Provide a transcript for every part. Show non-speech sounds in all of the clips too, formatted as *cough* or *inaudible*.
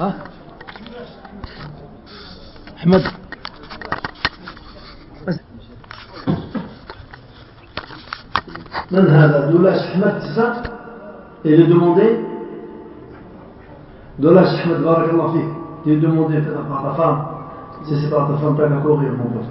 ها احمد من هذا دولاش احمد تسا et le demander دولاش احمد بارك الله فيك tu demander par ta femme si c'est par ta femme t'as qu'à courir mon pote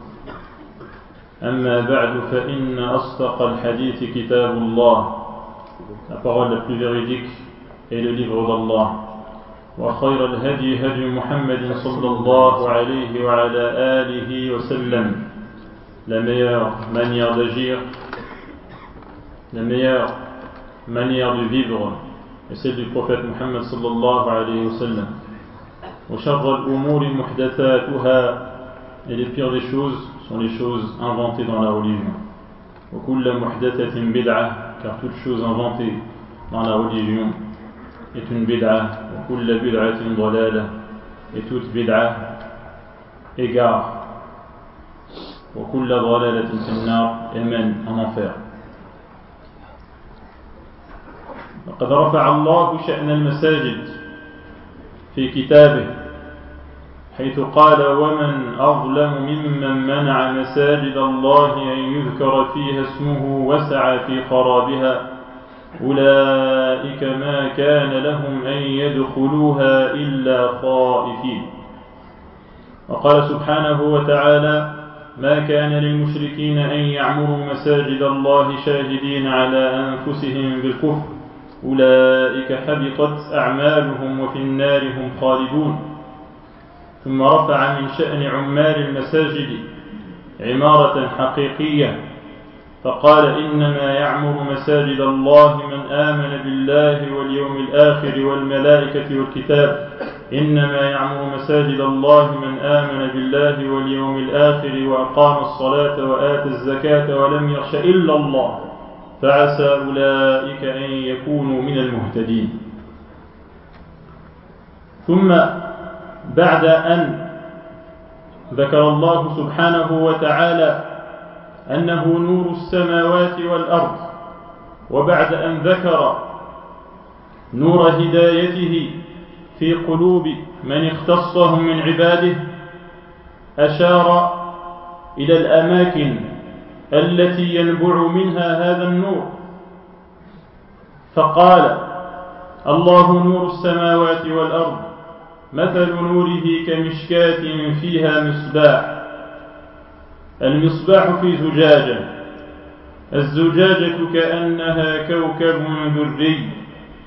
أما بعد فإن أصدق الحديث كتاب الله la parole la plus véridique est le livre d'Allah وخير الهدي هدي محمد صلى الله عليه وعلى آله وسلم la meilleure manière d'agir la meilleure manière de vivre est celle du prophète Muhammad صلى الله عليه وسلم وشر الأمور محدثاتها et les pires des choses sont les choses inventées dans la religion وكل محدثة بدعة car toute chose inventée dans la religion est une bid'a وكل بدعة ضلالة et toute bid'a égare وكل ضلالة في النار et mène en enfer وقد رفع الله شأن المساجد في كتابه حيث قال ومن أظلم ممن منع مساجد الله أن يذكر فيها اسمه وسعى في خرابها أولئك ما كان لهم أن يدخلوها إلا خائفين. وقال سبحانه وتعالى ما كان للمشركين أن يعمروا مساجد الله شاهدين على أنفسهم بالكفر أولئك حبطت أعمالهم وفي النار هم خالدون. ثم رفع من شأن عمال المساجد عمارة حقيقية فقال إنما يعمر مساجد الله من آمن بالله واليوم الآخر والملائكة والكتاب إنما يعمر مساجد الله من آمن بالله واليوم الآخر وأقام الصلاة وآتى الزكاة ولم يخش إلا الله فعسى أولئك أن يكونوا من المهتدين. ثم بعد أن ذكر الله سبحانه وتعالى أنه نور السماوات والأرض وبعد أن ذكر نور هدايته في قلوب من اختصهم من عباده أشار إلى الأماكن التي ينبع منها هذا النور. فقال الله نور السماوات والأرض مثل نوره كمشكاة فيها مصباح. المصباح في زجاجة الزجاجة كأنها كوكب دري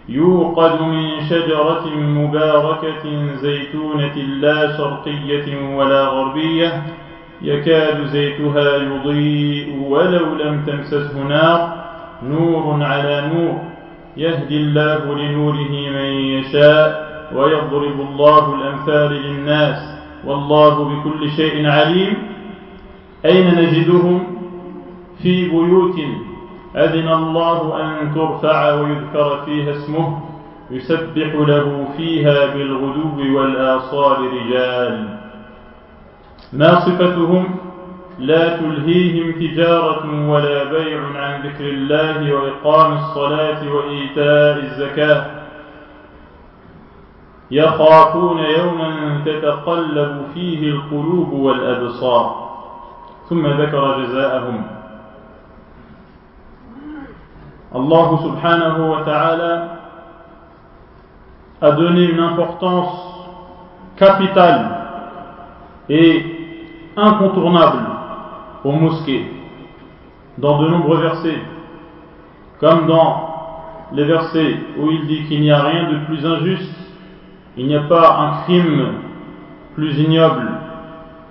يوقد من شجرة مباركة زيتونة لا شرقية ولا غربية. يكاد زيتها يضيء ولو لم تمسسه نار. نور على نور. يهدي الله لنوره من يشاء. ويضرب الله الأمثال للناس والله بكل شيء عليم. أين نجدهم؟ في بيوت أذن الله أن ترفع ويذكر فيها اسمه يسبح له فيها بالغدو والآصال رجال. ما صفتهم؟ لا تلهيهم تجارة ولا بيع عن ذكر الله وإقام الصلاة وإيتاء الزكاة. يخافون يوما تتقلب فيه القلوب والأبصار ثم ذكر جزاءهم Allah subhanahu wa ta'ala a donné une importance capitale et incontournable aux mosquées dans de nombreux versets, comme dans les versets où il dit qu'il n'y a rien de plus injuste, il n'y a pas un crime plus ignoble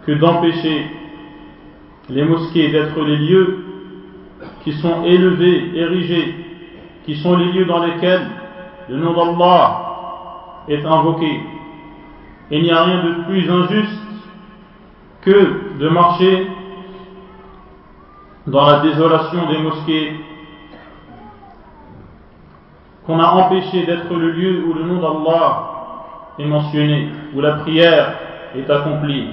que d'empêcher les mosquées d'être les lieux qui sont élevés, érigés, qui sont les lieux dans lesquels le nom d'Allah est invoqué. Il n'y a rien de plus injuste que de marcher dans la désolation des mosquées qu'on a empêché d'être le lieu où le nom d'Allah est mentionné, où la prière est accomplie.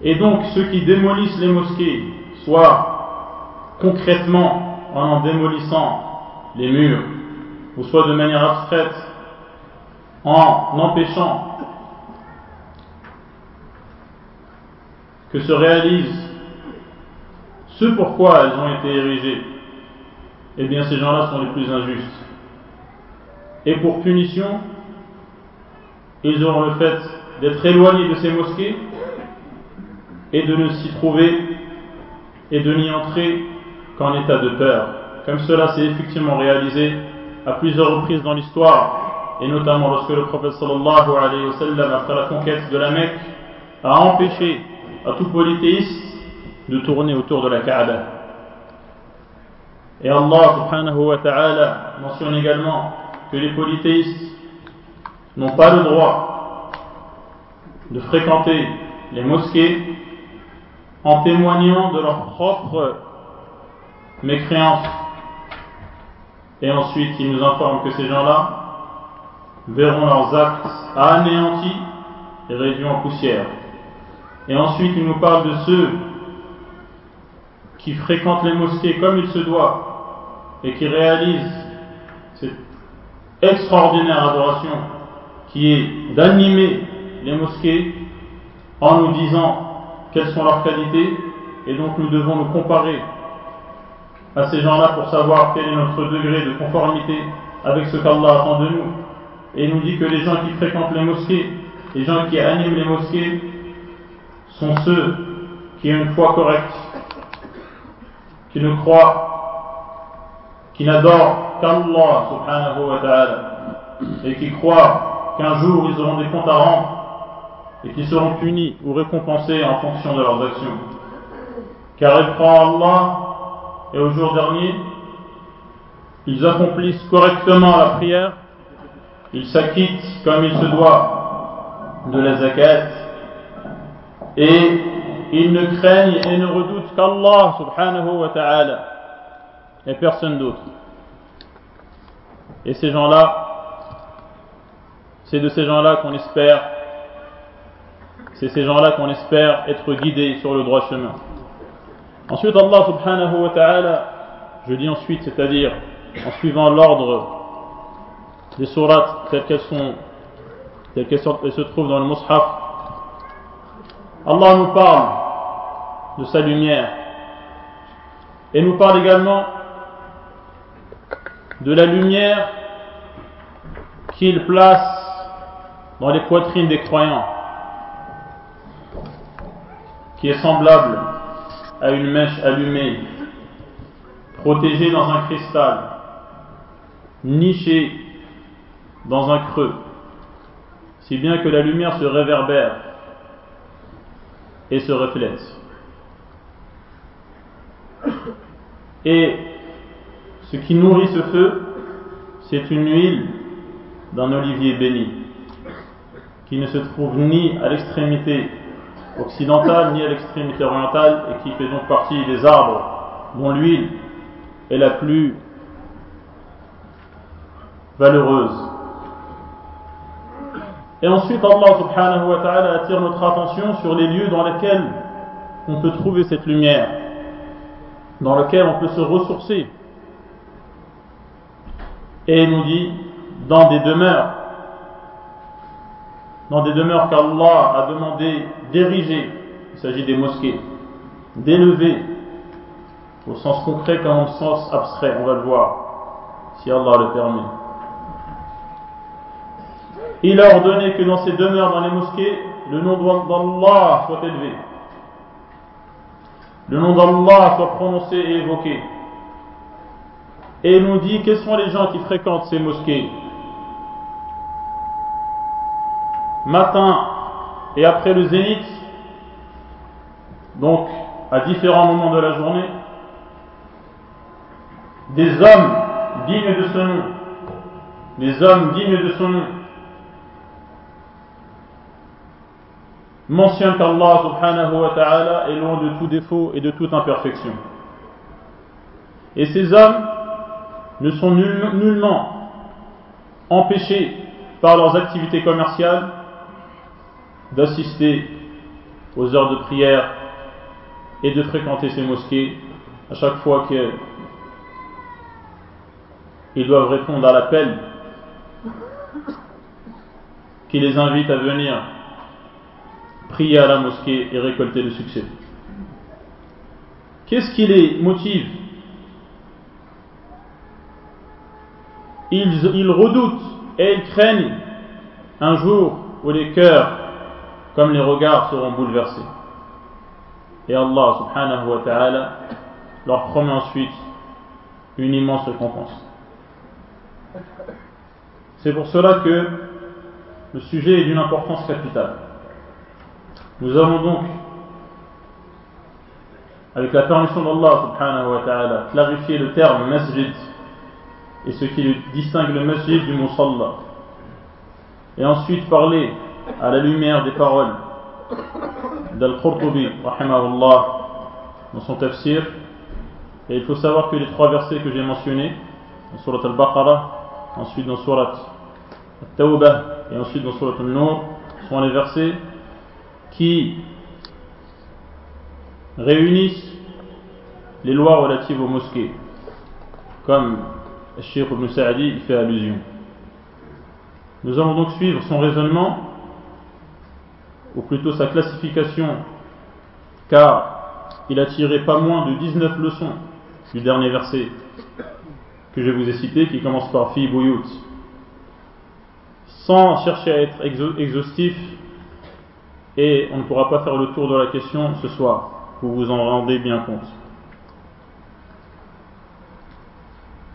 Et donc ceux qui démolissent les mosquées, soit concrètement en en démolissant les murs, ou soit de manière abstraite en empêchant que se réalise ce pourquoi elles ont été érigées, eh bien ces gens-là sont les plus injustes. Et pour punition, ils auront le fait d'être éloignés de ces mosquées et de ne s'y trouver et de n'y entrer qu'en état de peur. Comme cela s'est effectivement réalisé à plusieurs reprises dans l'histoire, et notamment lorsque le prophète sallallahu alayhi wa sallam, après la conquête de la Mecque, a empêché à tout polythéiste de tourner autour de la Kaaba. Et Allah subhanahu wa ta'ala mentionne également que les polythéistes n'ont pas le droit de fréquenter les mosquées en témoignant de leur propre mécréance. Et ensuite, il nous informe que ces gens-là verront leurs actes anéantis et réduits en poussière. Et ensuite, il nous parle de ceux qui fréquentent les mosquées comme il se doit et qui réalisent cette extraordinaire adoration qui est d'animer les mosquées en nous disant quelles sont leurs qualités et donc nous devons nous comparer à ces gens-là pour savoir quel est notre degré de conformité avec ce qu'Allah attend de nous. Et il nous dit que les gens qui fréquentent les mosquées, les gens qui animent les mosquées, sont ceux qui ont une foi correcte, qui ne croient, qui n'adorent qu'Allah et qui croient qu'un jour ils auront des comptes à rendre et qui seront punis ou récompensés en fonction de leurs actions. Car ils croient Allah et au jour dernier, ils accomplissent correctement la prière, ils s'acquittent comme il se doit de la zakat, et ils ne craignent et ne redoutent qu'Allah subhanahu wa ta'ala, et personne d'autre. Et ces gens-là, c'est de ces gens-là qu'on espère, c'est ces gens-là qu'on espère être guidés sur le droit chemin. Ensuite, Allah subhanahu wa ta'ala, je dis ensuite, c'est-à-dire en suivant l'ordre des sourates telles qu'elles sont, telles qu'elles se trouvent dans le mushaf, Allah nous parle de sa lumière et nous parle également de la lumière qu'il place dans les poitrines des croyants, qui est semblable à une mèche allumée, protégée dans un cristal, nichée dans un creux, si bien que la lumière se réverbère et se reflète. Et ce qui nourrit ce feu, c'est une huile d'un olivier béni, qui ne se trouve ni à l'extrémité occidentale ni à l'extrémité orientale et qui fait donc partie des arbres dont l'huile est la plus valeureuse. Et ensuite, Allah subhanahu wa ta'ala attire notre attention sur les lieux dans lesquels on peut trouver cette lumière, dans lesquels on peut se ressourcer. Et il nous dit, dans des demeures, dans des demeures qu'Allah a demandé d'ériger, il s'agit des mosquées, d'élever, au sens concret comme au sens abstrait, on va le voir, si Allah le permet. Il a ordonné que dans ces demeures, dans les mosquées, le nom d'Allah soit élevé. Le nom d'Allah soit prononcé et évoqué. Et nous dit quels sont les gens qui fréquentent ces mosquées? Matin et après le zénith, donc à différents moments de la journée, des hommes dignes de ce nom, des hommes dignes de son nom, mentionnent qu'Allah subhanahu wa ta'ala est loin de tout défaut et de toute imperfection. Et ces hommes ne sont nullement empêchés par leurs activités commerciales d'assister aux heures de prière et de fréquenter ces mosquées à chaque fois qu'ils doivent répondre à l'appel qui les invite à venir prier à la mosquée et récolter le succès. Qu'est-ce qui les motive ils, redoutent et ils craignent un jour où les cœurs comme les regards seront bouleversés. Et Allah subhanahu wa ta'ala leur promet ensuite une immense récompense. C'est pour cela que le sujet est d'une importance capitale. Nous avons donc, avec la permission d'Allah subhanahu wa ta'ala, clarifié le terme masjid et ce qui distingue le masjid du musalla. Et ensuite parler à la lumière des paroles d'Al-Qurtubi, dans son tafsir. Et il faut savoir que les trois versets que j'ai mentionnés, dans Surat Al-Baqarah, ensuite dans Surat Al-Tawbah et ensuite dans Surat Al-Nur, sont les versets qui réunissent les lois relatives aux mosquées, comme Sheikh Ibn Sa'adi fait allusion. Nous allons donc suivre son raisonnement ou plutôt sa classification, car il a tiré pas moins de 19 leçons du dernier verset que je vous ai cité, qui commence par Fi Bouyout. Sans chercher à être exhaustif, et on ne pourra pas faire le tour de la question ce soir, vous vous en rendez bien compte.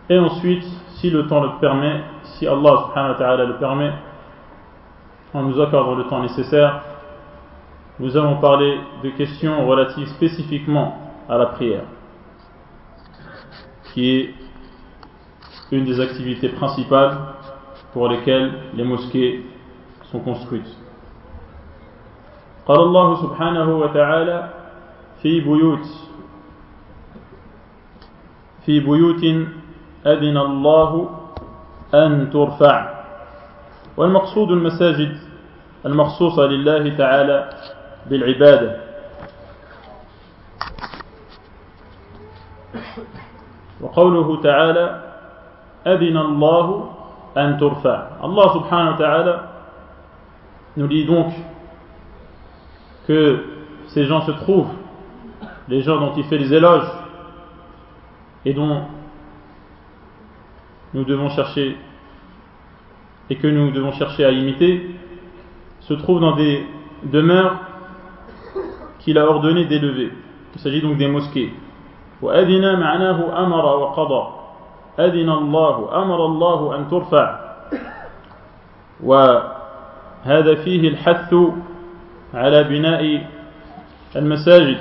Et ensuite, si le temps le permet, si Allah subhanahu wa ta'ala le permet, en nous accordant le temps nécessaire, nous allons parler de questions relatives spécifiquement à la prière, qui est une des activités principales pour lesquelles les mosquées sont construites. قال الله سبحانه وتعالى في بيوت في بيوت أذن الله أن ترفع. والمقصود المساجد المخصوصة لله تعالى بالعبادة. وقوله تعالى أذن الله أن ترفع. الله سبحانه وتعالى dit donc que ces gens se trouvent, les gens dont il fait les éloges et dont nous devons chercher et que nous devons chercher à imiter, se trouvent dans des demeures qu'il a ordonné d'élever. Il s'agit donc des mosquées. وأذن معناه أمر وقضى أذن الله أمر الله أن ترفع وهذا فيه الحث على بناء المساجد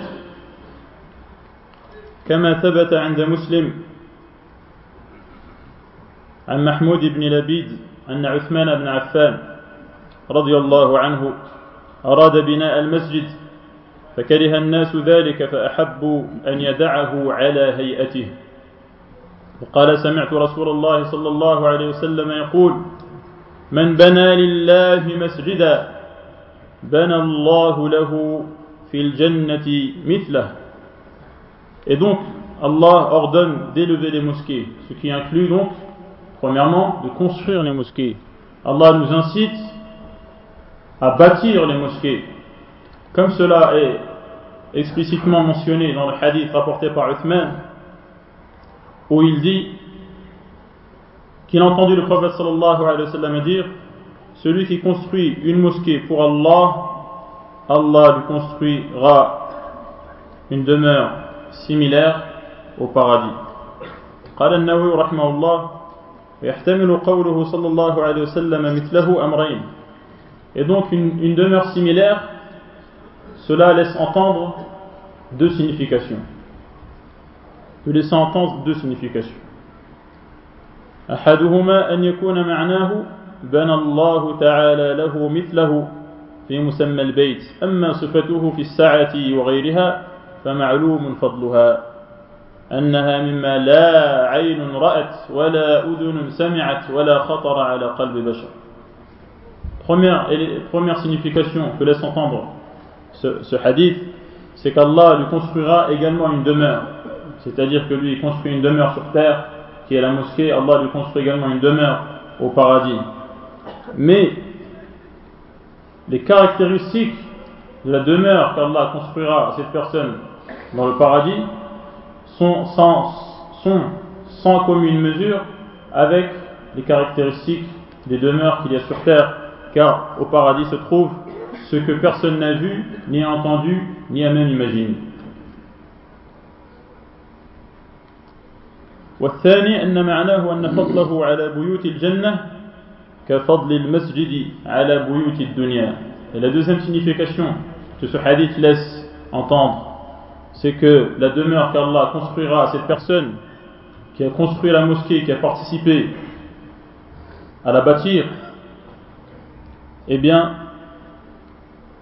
كما ثبت عند مسلم عن محمود بن لبيد أن عثمان بن عفان رضي الله عنه أراد بناء المسجد فكره الناس ذلك فأحبوا أن يدعه على هيئته. وقال سمعت رسول الله صلى الله عليه وسلم يقول من بنى لله مسجدا بنى الله له في الجنة مثله. Et donc, Allah ordonne d'élever les mosquées, ce qui inclut donc, premièrement, de construire les mosquées. Allah nous incite à bâtir les mosquées, comme cela est explicitement mentionné dans le hadith rapporté par Uthman, où il dit qu'il a entendu le prophète sallallahu alayhi wa sallam dire Celui qui construit une mosquée pour Allah, Allah lui construira une demeure similaire au paradis. قال النووي رحمه الله يحتمل قوله صلى الله عليه وسلم مثله أمرين Et donc une, une demeure similaire, cela laisse entendre deux significations. Peut laisser entendre deux significations. أحدهما أن يكون معناه بنى الله تعالى له مثله في مسمى البيت أما صفته في السعة وغيرها فمعلوم فضلها أنها مما لا عين رأت ولا أذن سمعت ولا خطر على قلب بشر Première, première signification que laisse entendre ce, ce hadith, c'est qu'Allah lui construira également une demeure. C'est-à-dire que lui il construit une demeure sur terre, qui est la mosquée, Allah lui construit également une demeure au paradis. Mais les caractéristiques de la demeure qu'Allah construira à cette personne dans le paradis sont sans, sont sans commune mesure avec les caractéristiques des demeures qu'il y a sur terre, car au paradis se trouve ce que personne n'a vu, ni entendu, ni a même imaginé. والثاني أن معناه أن فضله على بيوت الجنة كفضل المسجد على بيوت الدنيا Et la deuxième signification que ce hadith laisse entendre, c'est que la demeure qu'Allah construira à cette personne qui a construit la mosquée, qui a participé à la bâtir, eh bien,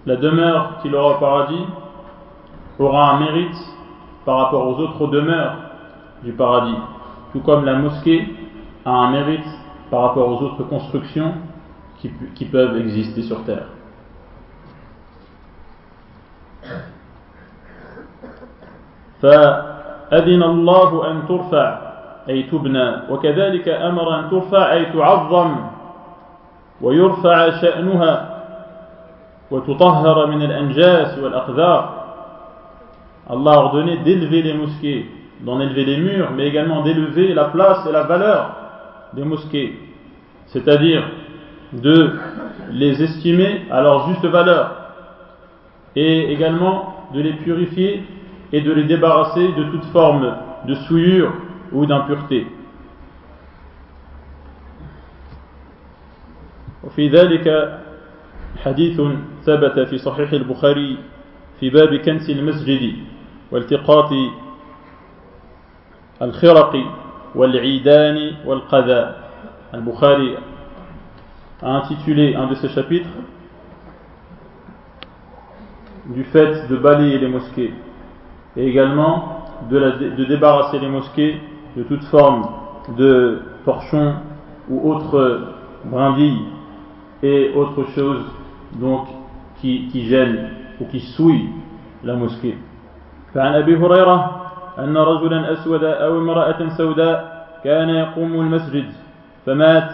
la demeure qu'il aura au paradis aura un mérite par rapport aux autres demeures du paradis, tout comme la mosquée a un mérite par rapport aux autres constructions qui, qui peuvent exister sur terre. فأذن الله أن ترفع أي تبنى وكذلك أمر أن ترفع أي تعظم ويرفع شأنها وتطهر من الأنجاس والأقذار Allah a ordonné d'élever les mosquées, d'en élever les murs, mais également d'élever la place et la valeur des mosquées, c'est-à-dire de les estimer à leur juste valeur et également de les purifier et de les débarrasser de toute forme de souillure ou d'impureté. وفي ذلك حديث ثبت في صحيح البخاري في باب كنس المسجد والتقاط الخرق والعيدان والقذى البخاري a intitulé un de ses chapitres du fait de balayer les mosquées et également de, la, de débarrasser les mosquées de toute forme de torchons ou autres brindilles et autres choses donc qui, qui gênent ou qui souillent la mosquée. فعن أبي هريرة أن رجلا أسود أو امرأة سوداء كان يقوم المسجد فمات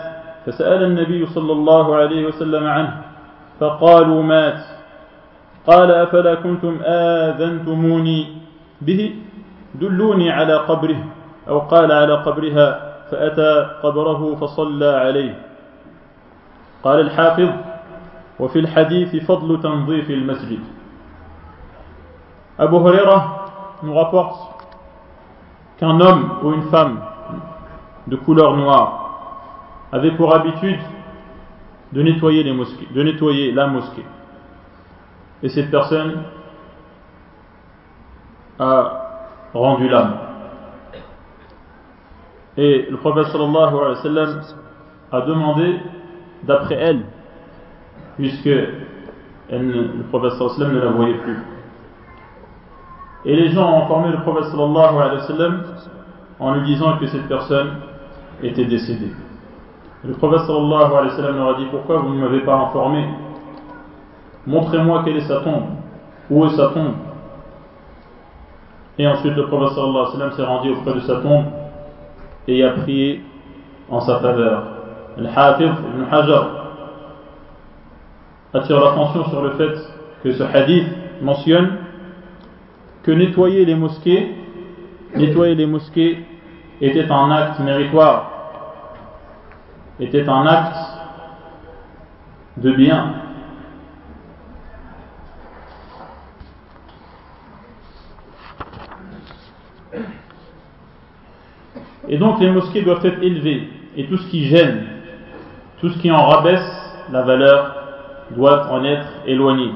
فسأل النبي صلى الله عليه وسلم عنه فقالوا مات قال أفلا كنتم آذنتموني به دلوني على قبره أو قال على قبرها فأتى قبره فصلى عليه قال الحافظ وفي الحديث فضل تنظيف المسجد Abu Huraira nous rapporte qu'un homme ou une femme de couleur noire avait pour habitude de nettoyer, les mosquées, de nettoyer la mosquée. Et cette personne a rendu l'âme. Et le prophète sallallahu alayhi wa sallam a demandé d'après elle, puisque le prophète sallallahu alayhi wa sallam ne la voyait plus. Et les gens ont informé le prophète sallallahu alayhi sallam en lui disant que cette personne était décédée. Le prophète sallallahu alayhi wa sallam leur a dit pourquoi vous ne m'avez pas informé? Montrez-moi quelle est sa tombe. Où est sa tombe? Et ensuite le prophète sallallahu alayhi wa sallam s'est rendu auprès de sa tombe et a prié en sa faveur. Le Hafiz ibn Hajar attire l'attention sur le fait que ce hadith mentionne que nettoyer les mosquées, nettoyer les mosquées était un acte méritoire, était un acte de bien. Et donc les mosquées doivent être élevées. Et tout ce qui gêne, tout ce qui en rabaisse la valeur, doit en être éloigné.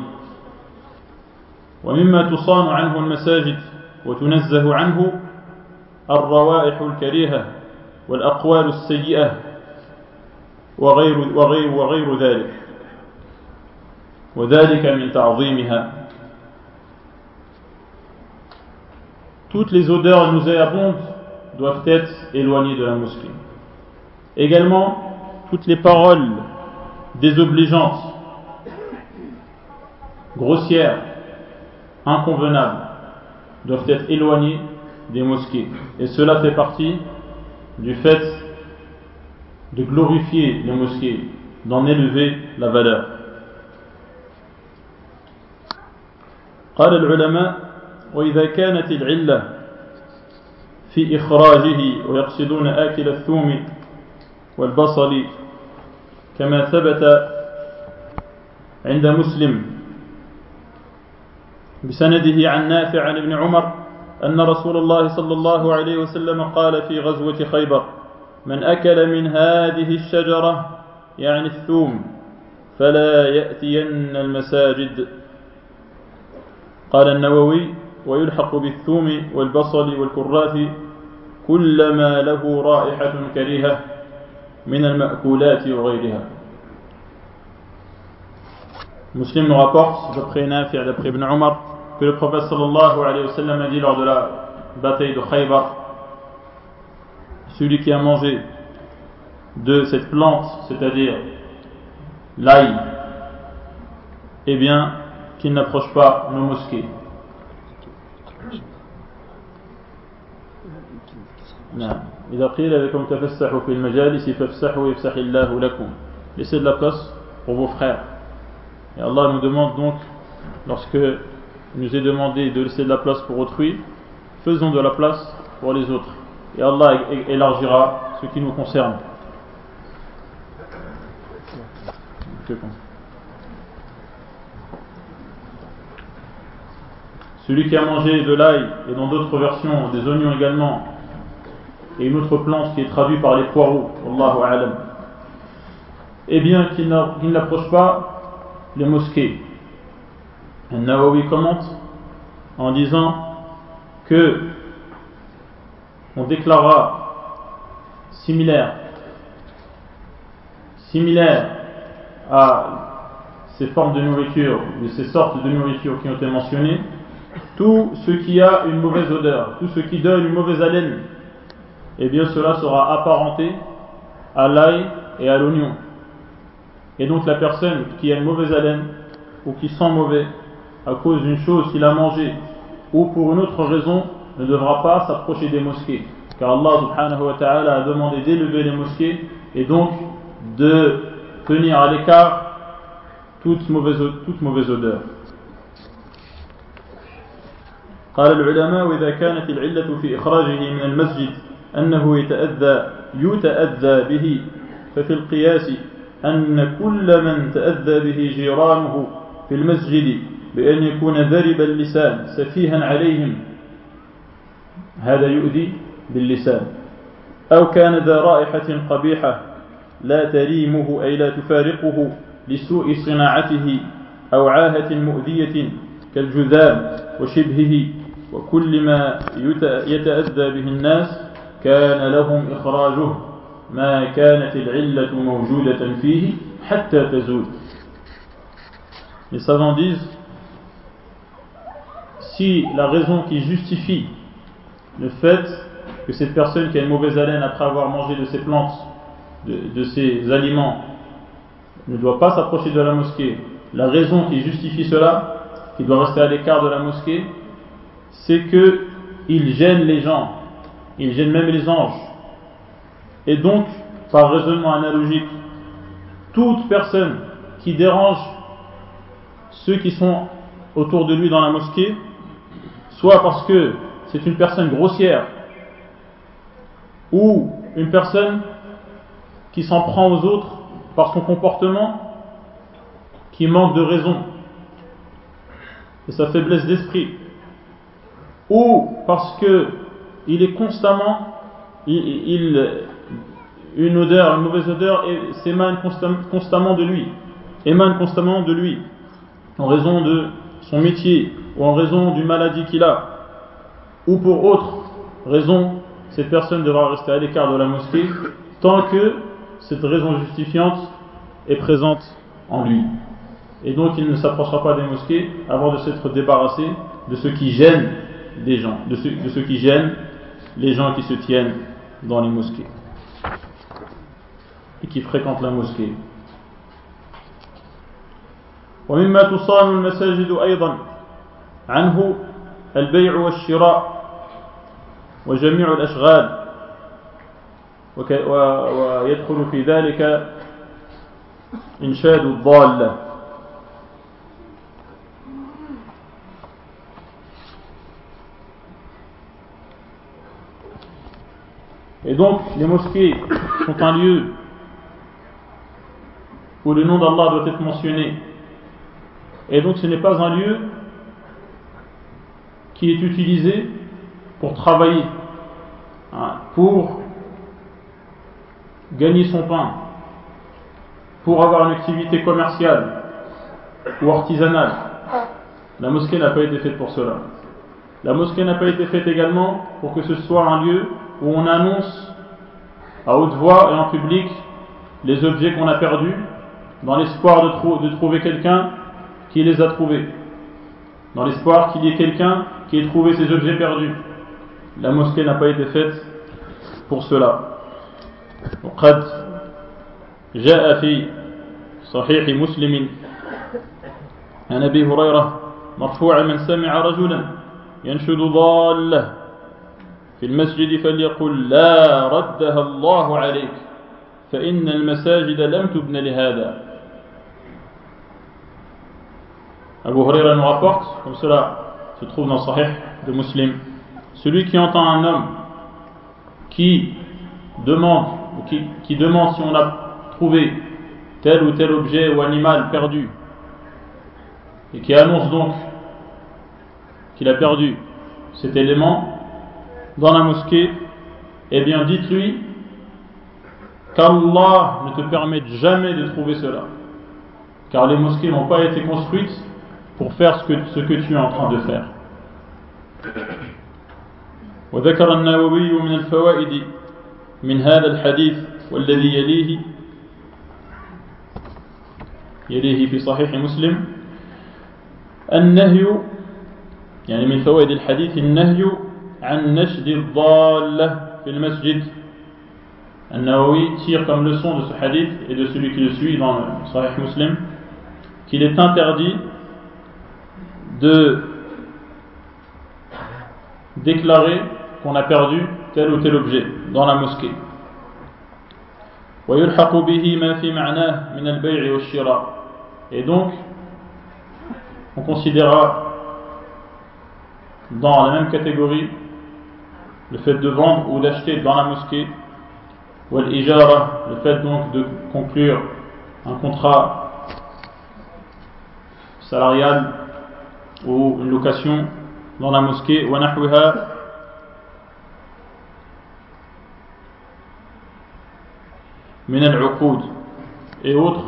ومما تصان عنه المساجد وتنزه عنه الروائح الكريهة والأقوال السيئة وغير, وغير, وغير ذلك وذلك من تعظيمها Toutes les odeurs nauséabondes doivent être éloignées de la mosquée. Également, toutes les paroles désobligeantes, grossières, inconvenables, doivent être éloignées des mosquées. Et cela fait partie du fait de glorifier les mosquées, d'en élever la valeur. قال العلماء وإذا كانت العلة في إخراجه ويقصدون آكل الثوم والبصل كما ثبت عند مسلم بسنده عن نافع عن ابن عمر أن رسول الله صلى الله عليه وسلم قال في غزوة خيبر من أكل من هذه الشجرة يعني الثوم فلا يأتين المساجد. قال النووي ويلحق بالثوم والبصل والكراث كلما له رائحة كريهة من المأكولات وغيرها Muslim nous rapporte, d'après Nafi' d'après Ibn Omar, que le prophète sallallahu alayhi wa sallam a dit lors de la bataille de Khaybar celui qui a mangé de cette plante, c'est-à-dire l'ail, eh bien, qu'il n'approche pas nos mosquées. Laissez de la place pour vos frères. Et Allah nous demande donc, lorsque nous est demandé de laisser de la place pour autrui, faisons de la place pour les autres. Et Allah élargira ce qui nous concerne. Celui qui a mangé de l'ail et dans d'autres versions des oignons également, et une autre plante qui est traduite par les poireaux, Allahu alam, eh bien qu'il n'approche pas les mosquées. Nawawi commente en disant que on déclara similaire similaire à ces formes de nourriture, de ces sortes de nourriture qui ont été mentionnées, tout ce qui a une mauvaise odeur, tout ce qui donne une mauvaise haleine, eh bien cela sera apparenté à l'ail et à l'oignon. Et donc la personne qui a une mauvaise haleine ou qui sent mauvais à cause d'une chose qu'il a mangée ou pour une autre raison ne devra pas s'approcher des mosquées. Car Allah subhanahu wa ta'ala a demandé d'élever les mosquées et donc de tenir à l'écart toute mauvaise, toute mauvaise odeur. قال العلماء وإذا كانت العلة في إخراجه من المسجد أنه يتأذى يتأذى به. ففي القياس أن كل من تأذى به جيرانه في المسجد بأن يكون ذرب اللسان سفيها عليهم هذا يؤذي باللسان. أو كان ذا رائحة قبيحة لا تريمه أي لا تفارقه لسوء صناعته أو عاهة مؤذية كالجذام وشبهه وكل ما يتأذى به الناس كان لهم إخراجه ما كانت العلة موجودة فيه حتى تزول Les savants disent si la raison qui justifie le fait que cette personne qui a une mauvaise haleine après avoir mangé de ces plantes, de, de ces aliments, ne doit pas s'approcher de la mosquée, la raison qui justifie cela, qu'il doit rester à l'écart de la mosquée, c'est que il gêne les gens, il gêne même les anges. Et donc, par raisonnement analogique, toute personne qui dérange ceux qui sont autour de lui dans la mosquée, soit parce que c'est une personne grossière, ou une personne qui s'en prend aux autres par son comportement, qui manque de raison et sa faiblesse d'esprit, ou parce que il est constamment il, une odeur, une mauvaise odeur s'émane constamment de lui, émane constamment de lui, en raison de son métier ou en raison d'une maladie qu'il a, ou pour autre raison, cette personne devra rester à l'écart de la mosquée tant que cette raison justifiante est présente en lui. Et donc il ne s'approchera pas des mosquées avant de s'être débarrassé de ce qui gêne des gens, de de ce qui gêne les gens qui se tiennent dans les mosquées et qui fréquentent la mosquée. ومما تصان المساجد أيضا عنه البيع والشراء وجميع الأشغال ويدخل في ذلك إنشاد الضالة Et donc, les mosquées sont un lieu où le nom d'Allah doit être mentionné. Et donc, ce n'est pas un lieu qui est utilisé pour travailler, hein, pour gagner son pain, pour avoir une activité commerciale ou artisanale. La mosquée n'a pas été faite pour cela. La mosquée n'a pas été faite également pour que ce soit un lieu où on annonce à haute voix et en public les objets qu'on a perdus dans l'espoir de, de trouver quelqu'un qui les a trouvés, dans l'espoir qu'il y ait quelqu'un qui ait trouvé ces objets perdus. La mosquée n'a pas été faite pour cela. وقد جاء في صحيح مسلم عن ابي هريره مرفوعا من سمع رجلا ينشد ضاله في المسجد فليقل لا ردها الله عليك فان المساجد لم تبن لهذا Abu Huraira nous rapporte, comme cela se trouve dans Sahih de Muslim, celui qui entend un homme qui demande, ou qui, qui demande si on a trouvé tel ou tel objet ou animal perdu, et qui annonce donc qu'il a perdu cet élément dans la mosquée, eh bien dites-lui qu'Allah ne te permette jamais de trouver cela. Car les mosquées n'ont pas été construites pour faire ce que, ce que tu es en train de faire. وذكر النووي من الفوائد من هذا الحديث والذي يليه يليه في صحيح مسلم النهي يعني من فوائد الحديث النهي عن نشد الضالة في المسجد النووي tire comme leçon de ce hadith et de celui qui le suit dans le Sahih Muslim qu'il est interdit de déclarer qu'on a perdu tel ou tel objet dans la mosquée. Et donc, on considérera dans la même catégorie le fait de vendre ou d'acheter dans la mosquée, ou le fait donc de conclure un contrat salarial ou une location dans la mosquée, et autres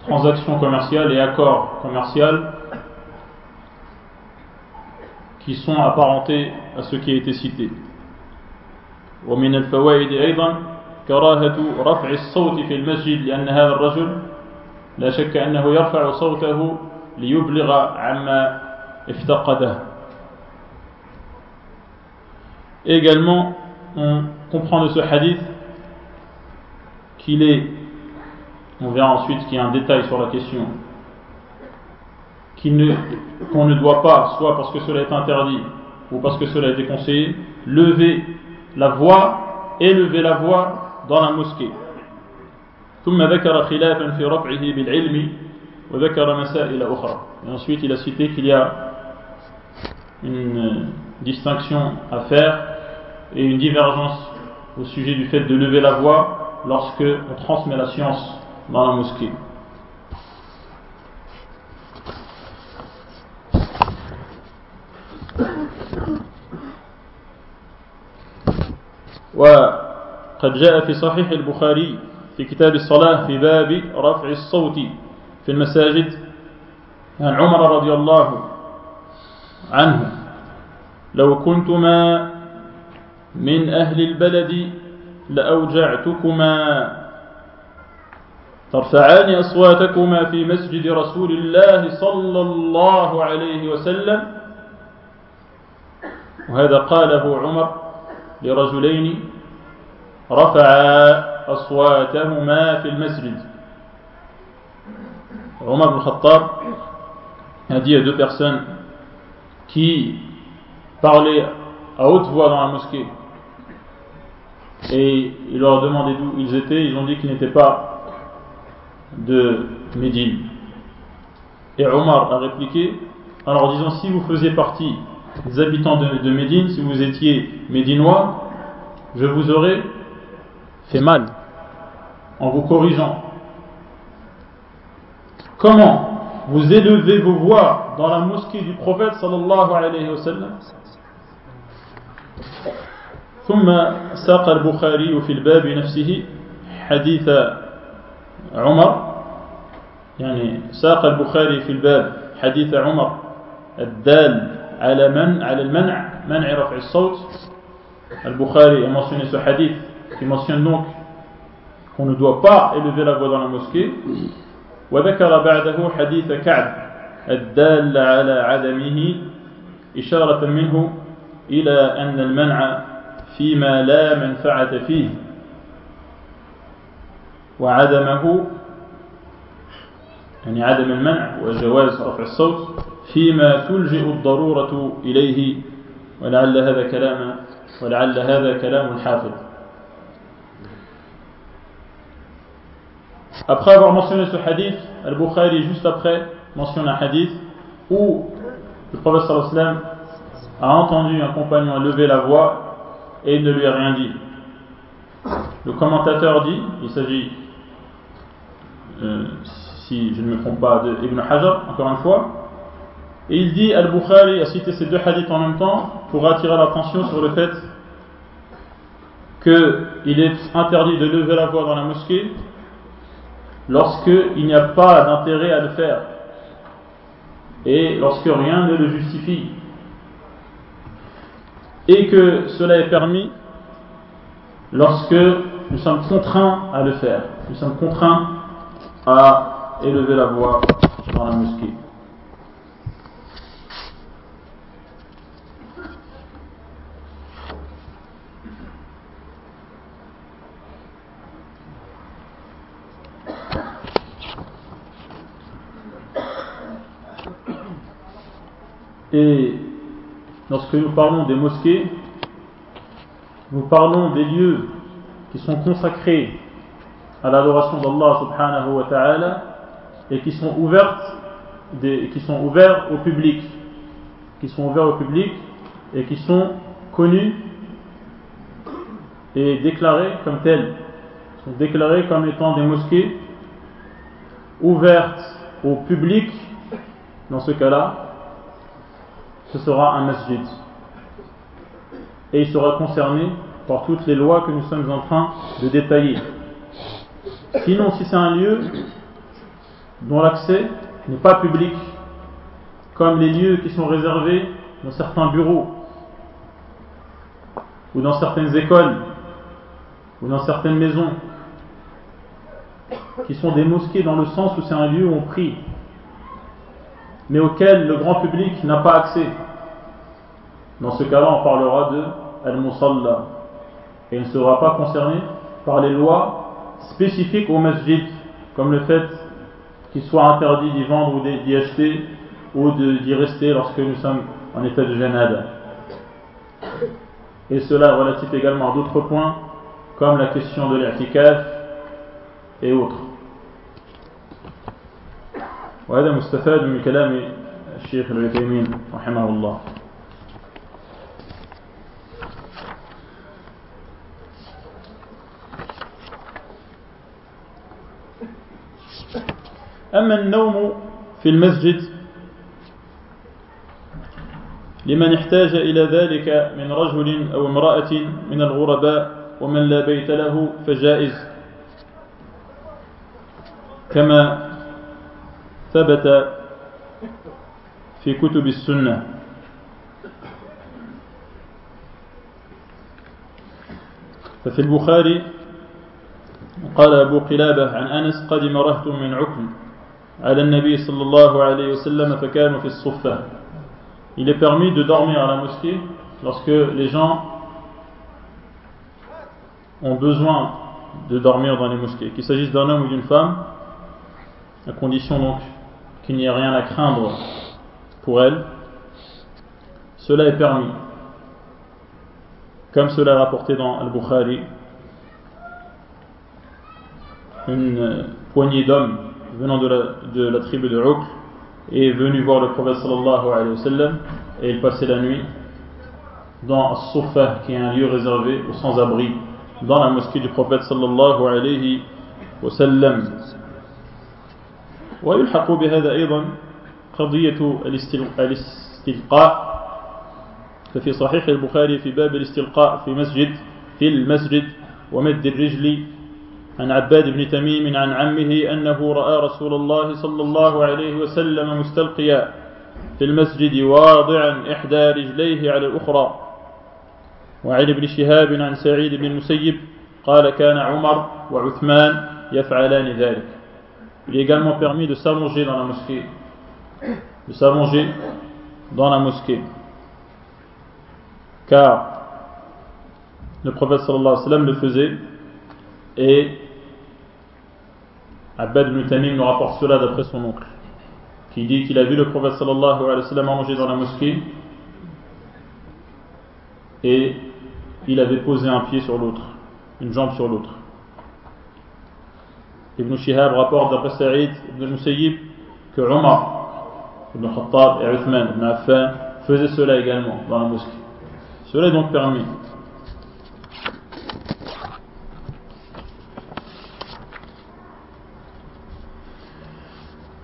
transactions commerciales et accords commerciaux qui sont apparentés à ce qui a été cité. ومن الفوائد أيضا كراهة رفع الصوت في المسجد لأن هذا الرجل لا شك أنه يرفع صوته ليبلغ عما افتقده Également, on comprend de ce hadith qu'il est, on verra ensuite qu'il y a un détail sur la question, qu'on ne, doit pas, soit parce que cela est interdit ou parce que cela est déconseillé, lever la voix, élever la voix dans la mosquée. Et ensuite il a cité qu'il y a une euh, distinction à faire et une divergence au sujet du fait de lever la voix lorsque on transmet la science dans la mosquée. قد جاء في صحيح البخاري في كتاب الصلاة في باب رفع الصوت في المساجد عن عمر رضي الله عنه. لو كنتما من أهل البلد لأوجعتكما. ترفعان أصواتكما في مسجد رسول الله صلى الله عليه وسلم. وهذا قاله عمر لرجلين رفعا أصواتهما في المسجد Omar ibn Khattab a dit à deux personnes qui parlaient à haute voix dans la mosquée et il leur a demandé d'où ils étaient, ils ont dit qu'ils n'étaient pas de Médine. Et Omar a répliqué en leur disant si vous faisiez partie des habitants de, de Médine, si vous étiez médinois, je vous aurais fait mal en vous corrigeant. Comment vous élevez vos voix dans la mosquée du prophète sallallahu alayhi wa sallam ثم ساق البخاري في الباب نفسه حديث عمر يعني ساق البخاري في الباب حديث عمر الدال على من على المنع. منع رفع الصوت. البخاري a mentionné ce hadith qui mentionne donc qu'on ne doit pas élever la voix dans la mosquée. وذكر بعده حديث كعب الدال على عدمه إشارة منه إلى أن المنع فيما لا منفعة فيه. وعدمه يعني عدم المنع وجواز رفع الصوت. فيما تلجئ الضرورة إليه ولعل هذا كلام ولعل هذا كلام الحافظ Après avoir mentionné ce hadith, Al-Bukhari, juste après, mentionne un hadith où le prophète sallallahu alayhi wa sallam a entendu un compagnon lever la voix et il ne lui a rien dit. Le commentateur dit, il s'agit, euh, si je ne me trompe pas, de Ibn Hajar, encore une fois, et il dit, Al-Bukhari a cité ces deux hadiths en même temps pour attirer l'attention sur le fait qu'il est interdit de lever la voix dans la mosquée lorsqu'il n'y a pas d'intérêt à le faire et lorsque rien ne le justifie. Et que cela est permis lorsque nous sommes contraints à le faire. Nous sommes contraints à élever la voix dans la mosquée Et lorsque nous parlons des mosquées, nous parlons des lieux qui sont consacrés à l'adoration d'Allah subhanahu wa ta'ala et qui sont ouvertes des, qui sont ouverts au public. Qui sont ouverts au public et qui sont connus et déclarés comme tels. Sont déclarés comme étant des mosquées ouvertes au public. Dans ce cas-là ce sera un masjid. Et il sera concerné par toutes les lois que nous sommes en train de détailler. Sinon, si c'est un lieu dont l'accès n'est pas public, comme les lieux qui sont réservés dans certains bureaux, ou dans certaines écoles, ou dans certaines maisons, qui sont des mosquées dans le sens où c'est un lieu où on prie, mais auquel le grand public n'a pas accès. Dans ce cas-là, on parlera de Al-Musalla. Et il ne sera pas concerné par les lois spécifiques au masjid, comme le fait qu'il soit interdit d'y vendre ou d'y acheter, ou d'y rester lorsque nous sommes en état de gênade. Et cela est relatif également à d'autres points, comme la question de l'i'tikaf et autres. وهذا مستفاد من كلام الشيخ العثيمين رحمه الله. أما النوم في المسجد لمن احتاج إلى ذلك من رجل أو امرأة من الغرباء ومن لا بيت له فجائز. كما ثبت في كتب السنة ففي البخاري قال أبو قلابة عن أنس قدم رهط من عكل على النبي صلى الله عليه وسلم فكانوا في الصفة Il est permis de dormir à la mosquée lorsque les gens ont besoin de dormir dans les mosquées, qu'il s'agisse d'un homme ou d'une femme, à condition donc qu'il n'y ait rien à craindre pour elle, cela est permis. Comme cela est rapporté dans Al-Bukhari, une poignée d'hommes venant de la, tribu de Rukh est venu voir le prophète sallallahu alayhi wa et il passait la nuit dans As-Sufa qui est un lieu réservé aux sans-abri dans la mosquée du prophète sallallahu alayhi wa sallam ويلحق بهذا أيضا قضية الاستلقاء. ففي صحيح البخاري في باب الاستلقاء في مسجد في المسجد ومد الرجل عن عباد بن تميم عن عمه أنه رأى رسول الله صلى الله عليه وسلم مستلقيا في المسجد واضعا إحدى رجليه على الأخرى. وعن ابن شهاب عن سعيد بن المسيب قال كان عمر وعثمان يفعلان ذلك. Il est également permis de s'allonger dans la mosquée. De s'allonger dans la mosquée. Car le prophète sallallahu alayhi le faisait et Abbad ibn Tamim nous rapporte cela d'après son oncle qui dit qu'il a vu le prophète sallallahu alayhi wa sallam allonger dans la mosquée et il avait posé un pied sur l'autre, une jambe sur l'autre. Ibn Shihab rapporte d'après Saïd ibn Musayyib que Omar ibn Khattab et Uthman ibn faisaient cela également dans la mosquée. Cela est donc permis.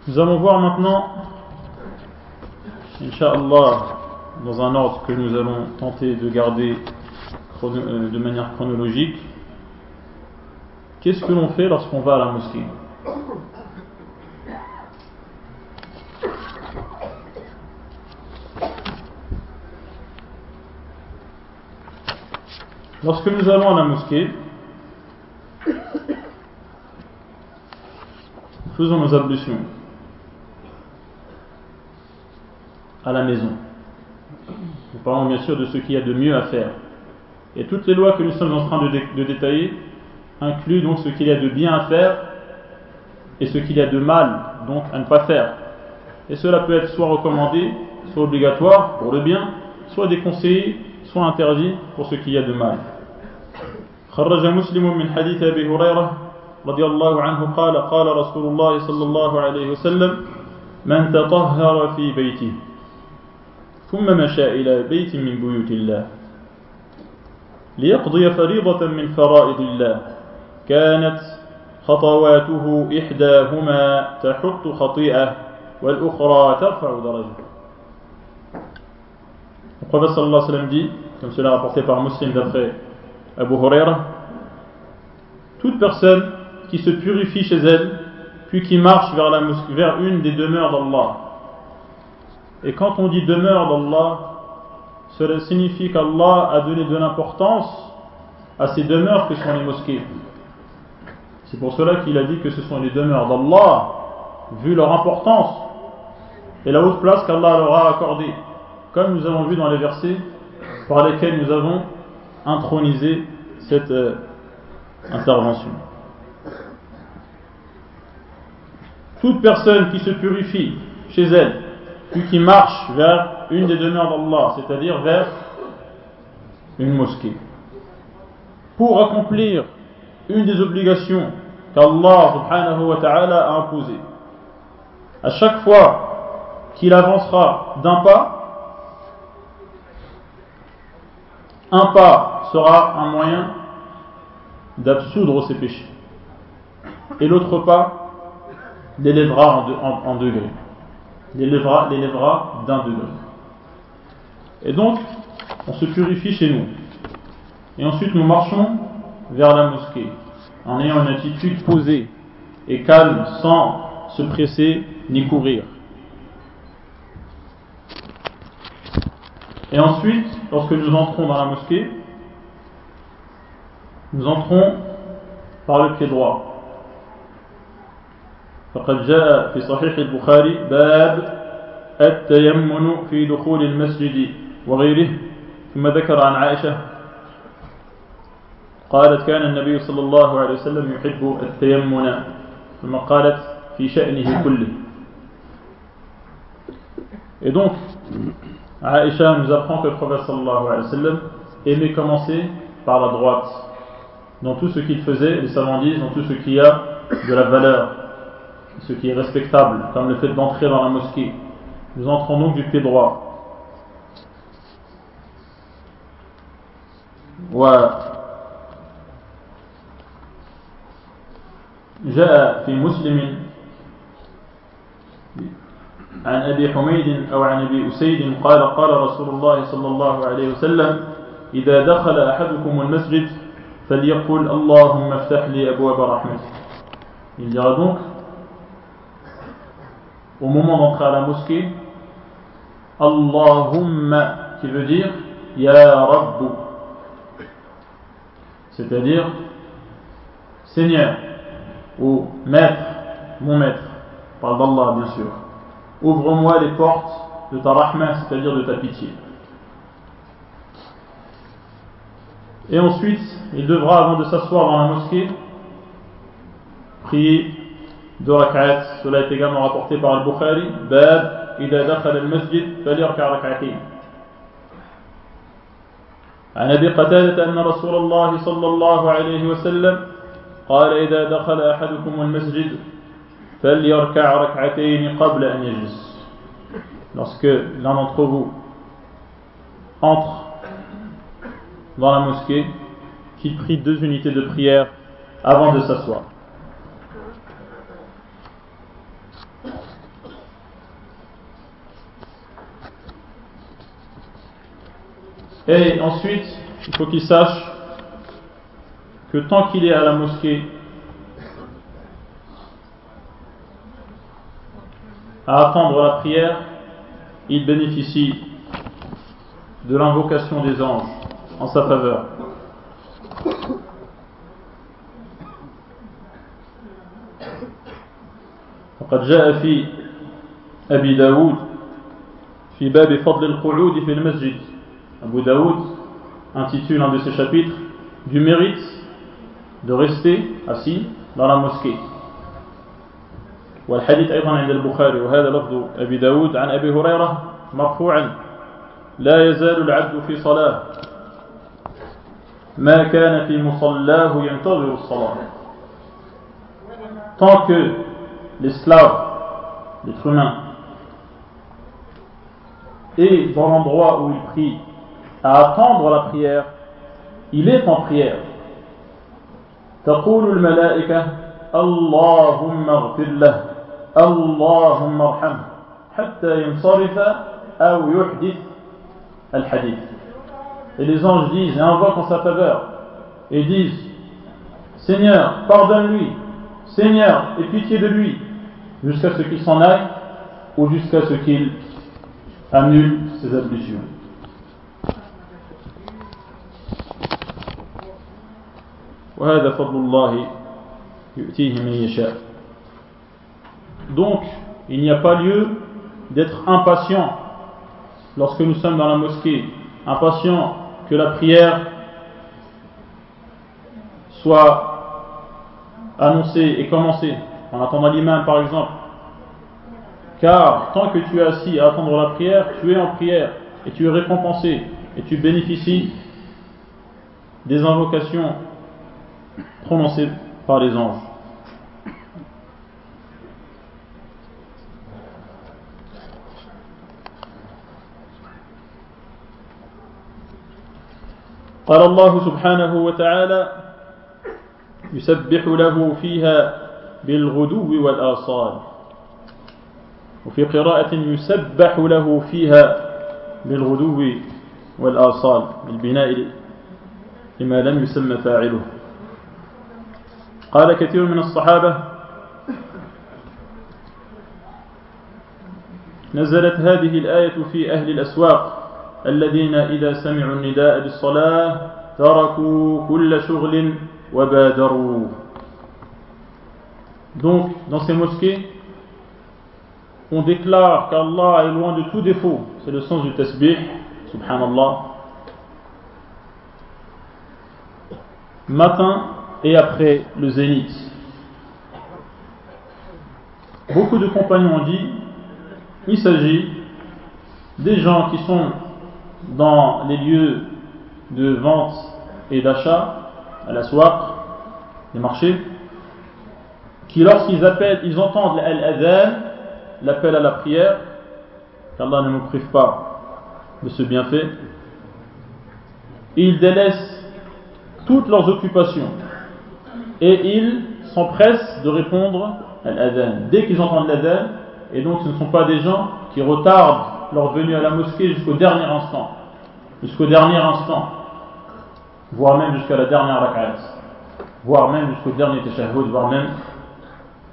Nous allons voir maintenant, Inch'Allah, dans un ordre que nous allons tenter de garder euh, de manière chronologique, qu'est-ce que l'on fait lorsqu'on va à la mosquée Lorsque nous allons à la mosquée, faisons nos ablutions à la maison. Nous parlons bien sûr de ce qu'il y a de mieux à faire. Et toutes les lois que nous sommes en train de, de détailler incluent donc ce qu'il y a de bien à faire et ce qu'il y a de mal donc à ne pas faire. Et cela peut être soit recommandé, soit obligatoire pour le bien, soit déconseillé, soit interdit pour ce qu'il y a de mal. خرج مسلم من حديث أبي هريرة رضي الله عنه قال قال رسول الله صلى الله عليه وسلم من تطهر في بيته ثم مشى إلى بيت من بيوت الله ليقضي فريضة من فرائض الله كانت خطواته إحداهما تحط خطيئة والأخرى ترفع درجة Le prophète sallallahu alayhi wa sallam dit, comme cela est rapporté par Muslim d'après Abu Huraira, toute personne qui se purifie chez elle, puis qui marche vers, la, vers une des demeures d'Allah. Et quand on dit demeure d'Allah, cela signifie qu'Allah a donné de l'importance à ces demeures que sont les mosquées. C'est pour cela qu'il a dit que ce sont les demeures d'Allah, vu leur importance et la haute place qu'Allah leur a accordée, comme nous avons vu dans les versets par lesquels nous avons intronisé cette euh, intervention. Toute personne qui se purifie chez elle, puis qui marche vers une des demeures d'Allah, c'est-à-dire vers une mosquée, pour accomplir une des obligations qu'Allah subhanahu wa ta'ala a imposées. À chaque fois qu'il avancera d'un pas, un pas sera un moyen d'absoudre ses péchés. Et l'autre pas l'élèvera en. L'élèvera, l'élèvera d'un degré. Et donc, on se purifie chez nous. Et ensuite, nous marchons vers la mosquée en ayant une attitude posée et calme sans se presser ni courir. Et ensuite, lorsque nous entrons dans la mosquée, nous entrons par le pied droit. فقد جاء في صحيح البخاري باب التيمن في دخول المسجد وغيره ثم ذكر عن عائشة قالت كان النبي صلى الله عليه وسلم يحب التيمن ثم قالت في شأنه كله Et donc, Aïcha nous apprend que le prophète sallallahu alayhi wa sallam aimait commencer par la droite. Dans tout ce qu'il faisait, les savants disent, dans tout ce qui a de la valeur, ce qui est respectable, comme le fait d'entrer dans la mosquée. Nous entrons donc du pied droit. وجاء في مسلم عن أبي حميد أو عن أبي أسيد قال قال رسول الله صلى الله عليه وسلم إذا دخل أحدكم المسجد فليقل اللهم افتح لي أبواب رحمتك. Il dira donc, au moment d'entrer à la mosquée, Allahumma, qui veut dire Ya Rabbu, c'est-à-dire Seigneur. Ou Maître, mon Maître, parle d'Allah bien sûr, ouvre-moi les portes de ta rahma, c'est-à-dire de ta pitié. Et ensuite, il devra, avant de s'asseoir dans la mosquée, prier deux rak'at. Cela est également rapporté par Al-Bukhari. Bab, إذا دخل المسجد فليركع ركعتين. عن أبي قتادة أن رسول الله صلى الله عليه وسلم قال إذا دخل أحدكم المسجد فليركع ركعتين قبل أن يجلس. Lorsque l'un d'entre vous entre dans la mosquée, qu'il prie deux unités de prière avant de s'asseoir. Et ensuite, il faut qu'il sache que tant qu'il est à la mosquée, à attendre la prière, il bénéficie de l'invocation des anges en sa faveur. وقد جاء في أبي داود في باب فضل القعود في المسجد Abu Daoud intitule un de ses chapitres du mérite de rester assis dans la mosquée. والحديث أيضا عند البخاري وهذا لفظ أبي داود عن أبي هريرة مرفوعا لا يزال العبد في صلاة ما كان في مصلاه ينتظر الصلاة tant que l'esclave, l'être humain, est dans l'endroit où il prie à attendre la prière, il est en prière. تقول الملائكة اللهم اغفر له اللهم ارحمه حتى ينصرف أو يحدث الحديث Et les anges disent et invoquent en sa faveur et disent Seigneur, pardonne-lui, Seigneur, aie pitié de lui, jusqu'à ce qu'il s'en aille ou jusqu'à ce qu'il annule ses ablutions. وهذا فضل الله يؤتيه من يشاء Donc, il n'y a pas lieu d'être impatient lorsque nous sommes dans la mosquée, impatient que la prière soit annoncée et commencée, en attendant l'imam par exemple. Car tant que tu es assis à attendre la prière, tu es en prière et tu es récompensé et tu bénéficies des invocations prononcées par les anges. قال الله سبحانه وتعالى يسبح له فيها بالغدو والآصال وفي قراءة يسبح له فيها بالغدو والآصال بالبناء لما لم يسمى فاعله قال كثير من الصحابة نزلت هذه الآية في أهل الأسواق الذين إذا سمعوا النداء بالصلاة تركوا كل شغل وبادروا Donc, dans ces mosquées, on déclare qu'Allah est loin de tout défaut. C'est le sens du tasbih, subhanallah. Matin et après le zénith. Beaucoup de compagnons ont dit il s'agit des gens qui sont dans les lieux de vente et d'achat, à la soirée, les marchés, qui lorsqu'ils appellent, ils entendent l'adhan, l'appel à la prière, qu'Allah ne nous prive pas de ce bienfait, ils délaissent toutes leurs occupations et ils s'empressent de répondre à l'adhan. Dès qu'ils entendent l'adhan, et donc ce ne sont pas des gens qui retardent leur venue à la mosquée jusqu'au dernier instant, jusqu'au dernier instant, voire même jusqu'à la dernière rak'at, voire même jusqu'au dernier tashahhud, voire même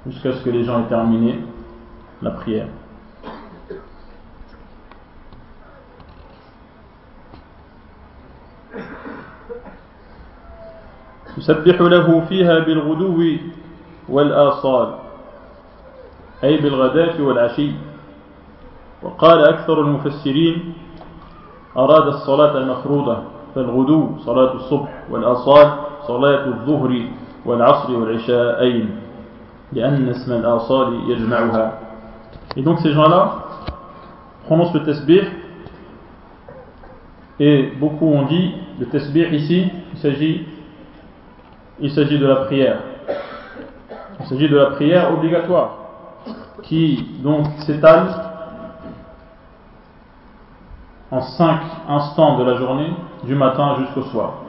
jusqu'à ce que les gens aient terminé la prière. يسبح له فيها بالغدو والآصال أي بالغداة والعشي. وقال أكثر المفسرين أراد الصلاة المفروضة فالغدو صلاة الصبح والآصال صلاة الظهر والعصر والعشاءين لأن اسم الآصال يجمعها. Et donc ces gens-là prononcent le tasbih et beaucoup ont dit le tasbih ici il s'agit il s'agit de la prière il s'agit de la prière obligatoire qui donc s'étale en cinq instants de la journée, du matin jusqu'au soir.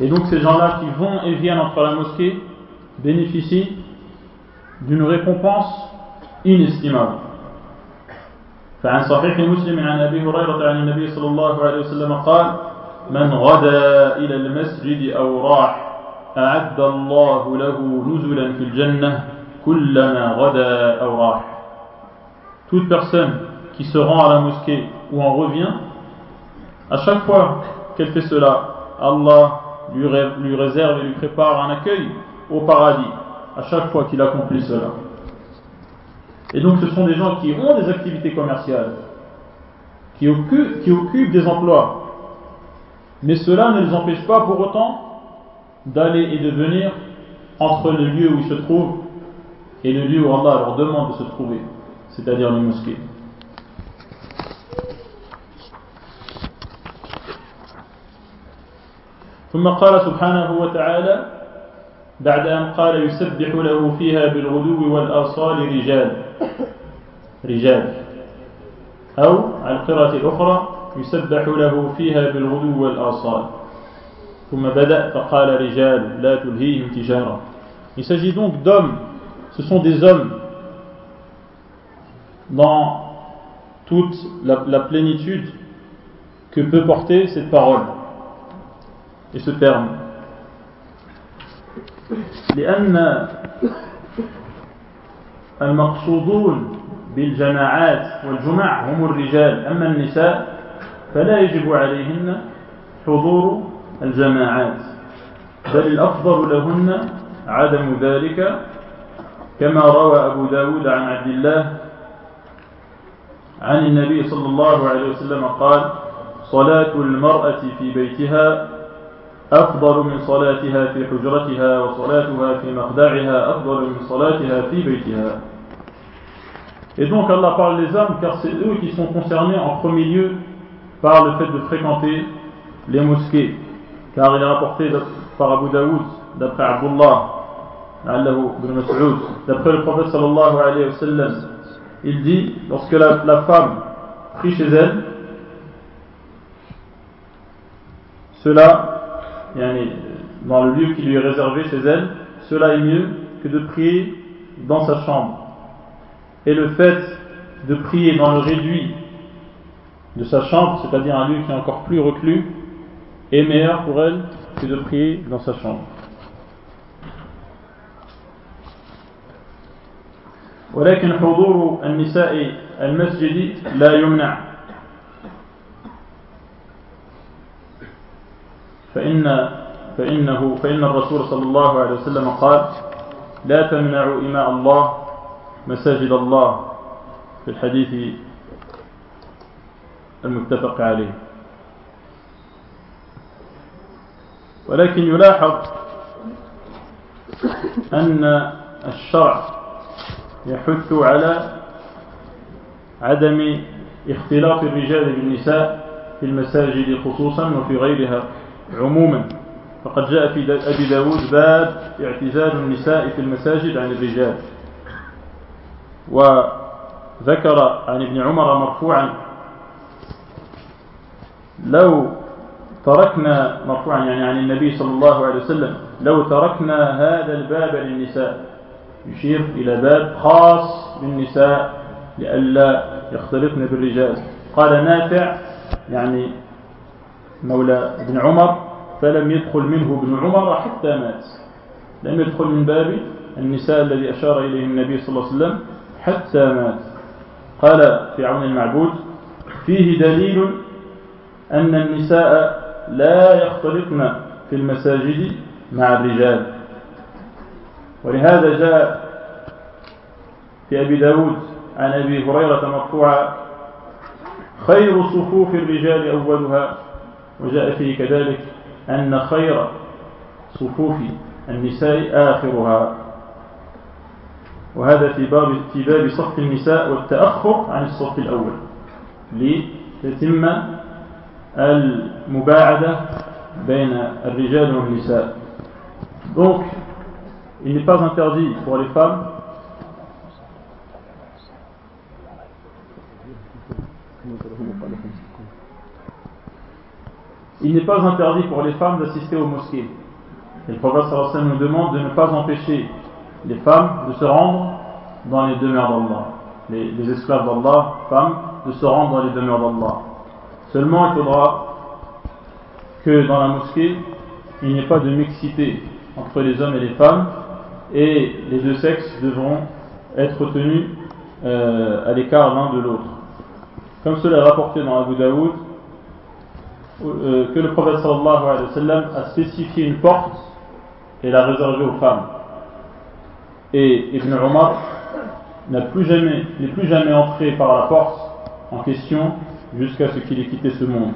Et donc ces gens-là qui vont et viennent entre la mosquée bénéficient d'une récompense inestimable. فعن صحيح مسلم عن ابي هريره عن النبي صلى الله عليه وسلم قال من غدا إلى المسجد أو راح اعد الله له نزلا في الجنه كلما غدا أو راح toute personne qui se rend à la mosquée ou en revient à chaque fois qu'elle fait cela Allah lui réserve et lui prépare un accueil au paradis à chaque fois qu'il accomplit cela Et donc ce sont des gens qui ont des activités commerciales, qui occupent, qui occupent des emplois. Mais cela ne les empêche pas pour autant d'aller et de venir entre le lieu où ils se trouvent et le lieu où Allah leur demande de se trouver, c'est-à-dire les mosquées. ثم قال سبحانه وتعالى بعد أن قال يسبح له فيها بالغدو والآصال رجال *coughs* رجال أو على القراءة الأخرى يسبح له فيها بالغدو والآصال ثم بدأ فقال رجال لا تلهيهم تجارة Il s'agit donc d'hommes, ce sont des hommes dans toute la, la plénitude que peut porter cette parole et ce terme. لأن المقصودون بالجماعات والجمع هم الرجال أما النساء فلا يجب عليهن حضور الجماعات بل الأفضل لهن عدم ذلك كما روى أبو داود عن عبد الله عن النبي صلى الله عليه وسلم قال صلاة المرأة في بيتها أفضل من صلاتها في حجرتها وصلاتها في مخدعها أفضل من صلاتها في بيتها Et donc Allah parle des hommes car c'est eux qui sont concernés en premier lieu par le fait de fréquenter les mosquées. Car il est rapporté par Abu Daoud, d'après Abdullah, d'après le prophète sallallahu alayhi wa sallam, il dit, lorsque la, la femme prie chez elle, cela dans le lieu qui lui est réservé chez elle, cela est mieux que de prier dans sa chambre. Et le fait de prier dans le réduit de sa chambre, c'est-à-dire un lieu qui est encore plus reclus, est meilleur pour elle que de prier dans sa chambre. ولكن حضور النساء المسجد لا يمنع فإن فإنه فإن الرسول صلى الله عليه وسلم قال لا تمنعوا إماء الله مساجد الله في الحديث المتفق عليه. ولكن يلاحظ أن الشرع يحث على عدم اختلاط الرجال بالنساء في المساجد خصوصا وفي غيرها. عموما. فقد جاء في أبي داود باب اعتزال النساء في المساجد عن الرجال. وذكر عن ابن عمر مرفوعا. لو تركنا مرفوعا يعني عن النبي صلى الله عليه وسلم لو تركنا هذا الباب للنساء يشير إلى باب خاص بالنساء لئلا يختلطن بالرجال. قال نافع يعني مولى ابن عمر فلم يدخل منه ابن عمر حتى مات. لم يدخل من باب النساء الذي أشار إليه النبي صلى الله عليه وسلم حتى مات. قال في عون المعبود فيه دليل أن النساء لا يختلطن في المساجد مع الرجال. ولهذا جاء في أبي داود عن أبي هريرة مرفوعا خير صفوف الرجال أولها وجاء فيه كذلك أن خير صفوف النساء آخرها. وهذا في باب في باب صف النساء والتأخر عن الصف الأول لتتم المباعدة بين الرجال والنساء. Donc il n'est pas interdit pour les femmes il n'est pas interdit pour les femmes d'assister aux mosquées. Et le prophète sallallahu nous demande de ne pas empêcher les femmes de se rendre dans les demeures d'Allah. Les, esclaves d'Allah, femmes, de se rendre dans les demeures d'Allah. Seulement, il faudra que dans la mosquée, il n'y ait pas de mixité entre les hommes et les femmes, et les deux sexes devront être tenus euh, à l'écart l'un de l'autre. Comme cela est rapporté dans Abu Daoud, que le prophète sallallahu alayhi wa sallam a spécifié une porte et l'a réservée aux femmes. Et Ibn Omar n'a plus jamais, n'est plus jamais entré par la porte en question jusqu'à ce qu'il ait quitté ce monde.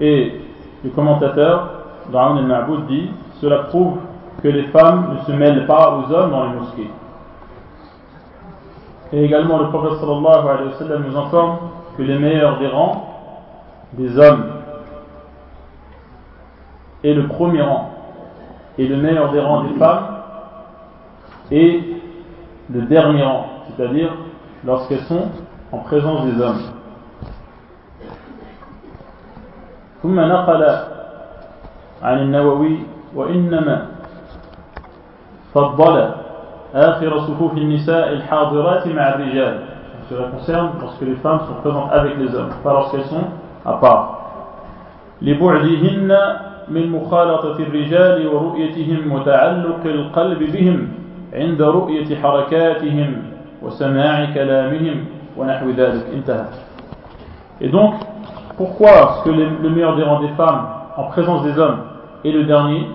Et le commentateur, Da'an al-Ma'boud, dit Cela prouve que les femmes ne se mêlent pas aux hommes dans les mosquées. Et également, le prophète sallallahu alayhi wa sallam nous informe que les meilleurs des rangs des hommes est le premier rang et le meilleur des rangs des femmes est le dernier rang, c'est-à-dire lorsqu'elles sont en présence des hommes. ثم نقل عن النووي وإنما فضل آخر صفوف النساء الحاضرات مع الرجال cela concerne lorsque les femmes sont présentes avec les hommes, pas lorsqu'elles sont à part. لبعدهن من مخالطة الرجال ورؤيتهم وتعلق القلب بهم عند رؤية حركاتهم وسماع كلامهم ونحو ذلك انتهى Et donc, pourquoi est-ce que le meilleur des rangs des femmes en présence des hommes est le dernier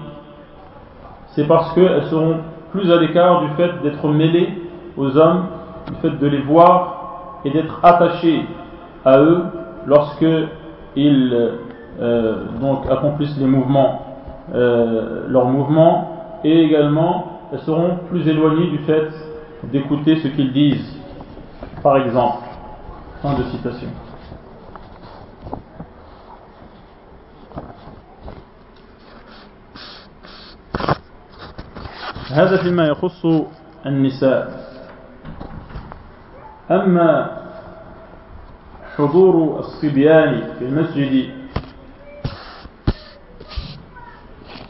C'est parce qu'elles seront plus à l'écart du fait d'être mêlées aux hommes, du fait de les voir et d'être attachées à eux lorsque ils euh, donc accomplissent les mouvements, euh, leurs mouvements, et également elles seront plus éloignées du fait d'écouter ce qu'ils disent. Par exemple, fin de citation. هذا فيما يخص النساء أما حضور الصبيان في المسجد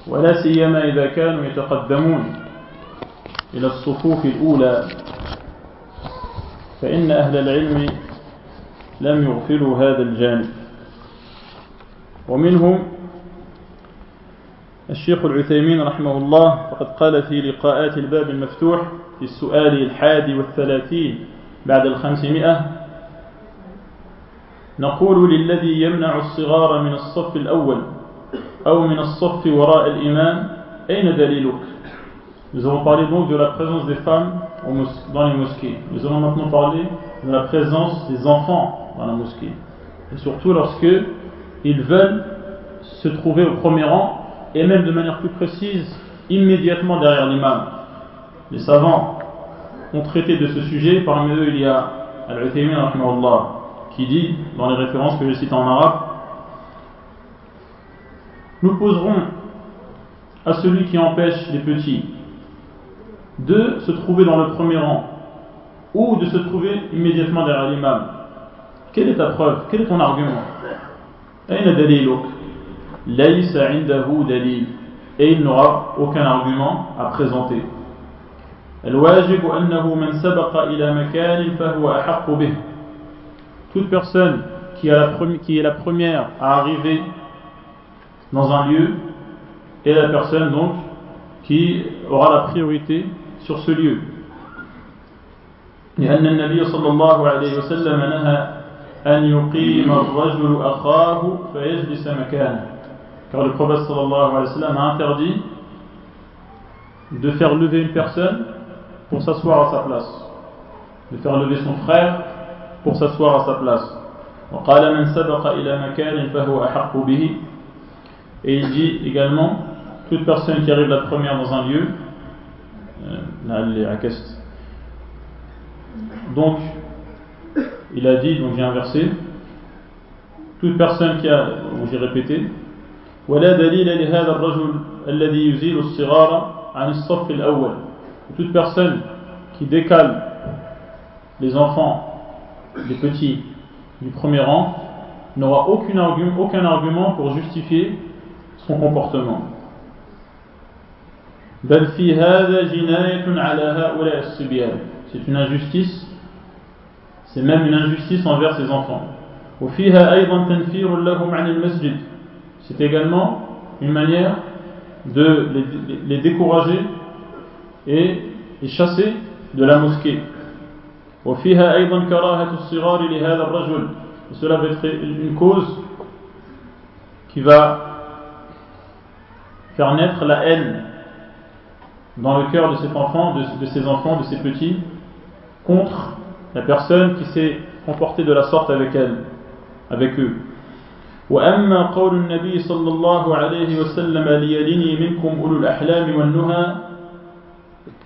ولا سيما إذا كانوا يتقدمون إلى الصفوف الأولى. فإن أهل العلم لم يغفلوا هذا الجانب. ومنهم الشيخ العثيمين رحمه الله فقد قال في لقاءات الباب المفتوح في السؤال الحادي والثلاثين بعد الخمسمائة نقول للذي يمنع الصغار من الصف الأول أو من الصف وراء الإمام أين دليلك Nous avons parlé donc de la présence des femmes dans les mosquées. Nous allons maintenant parler de la présence des enfants dans la mosquée. Et surtout lorsque ils veulent se trouver au premier rang et même de manière plus précise, immédiatement derrière l'imam. Les savants ont traité de ce sujet. Parmi eux, il y a Al-Uthaymin qui dit, dans les références que je cite en arabe, nous poserons à celui qui empêche les petits de se trouver dans le premier rang ou de se trouver immédiatement derrière l'imam. Quelle est ta preuve? Quel est ton argument? Et il n'aura aucun argument à présenter. Toute personne qui, est la première à arriver dans un lieu est la personne donc qui aura la priorité sur ce lieu. لأن النبي صلى الله عليه وسلم نهى أن يقيم الرجل أخاه فيجلس مكانه car le prophète sallallahu alayhi wa sallam a interdit de faire lever une personne pour s'asseoir à sa place de faire lever son frère pour s'asseoir à sa place وقال من سبق إلى مكان فهو أحق به et il dit également toute personne qui arrive la première dans un lieu, euh, donc, il a dit, donc j'ai inversé, toute personne qui a, ou j'ai répété, toute personne qui décale les enfants, les petits du premier rang, n'aura aucun argument pour justifier son comportement. C'est une injustice, c'est même une injustice envers ses enfants. C'est également une manière de les, décourager et les chasser de la mosquée. Cela va être une cause qui va faire naître la haine dans le cœur de cet enfant, de, de ces enfants, de ces petits, contre la personne qui s'est comportée de la sorte avec elle, avec eux. وأما قول النبي صلى الله عليه وسلم ليلني منكم أولو الأحلام والنهى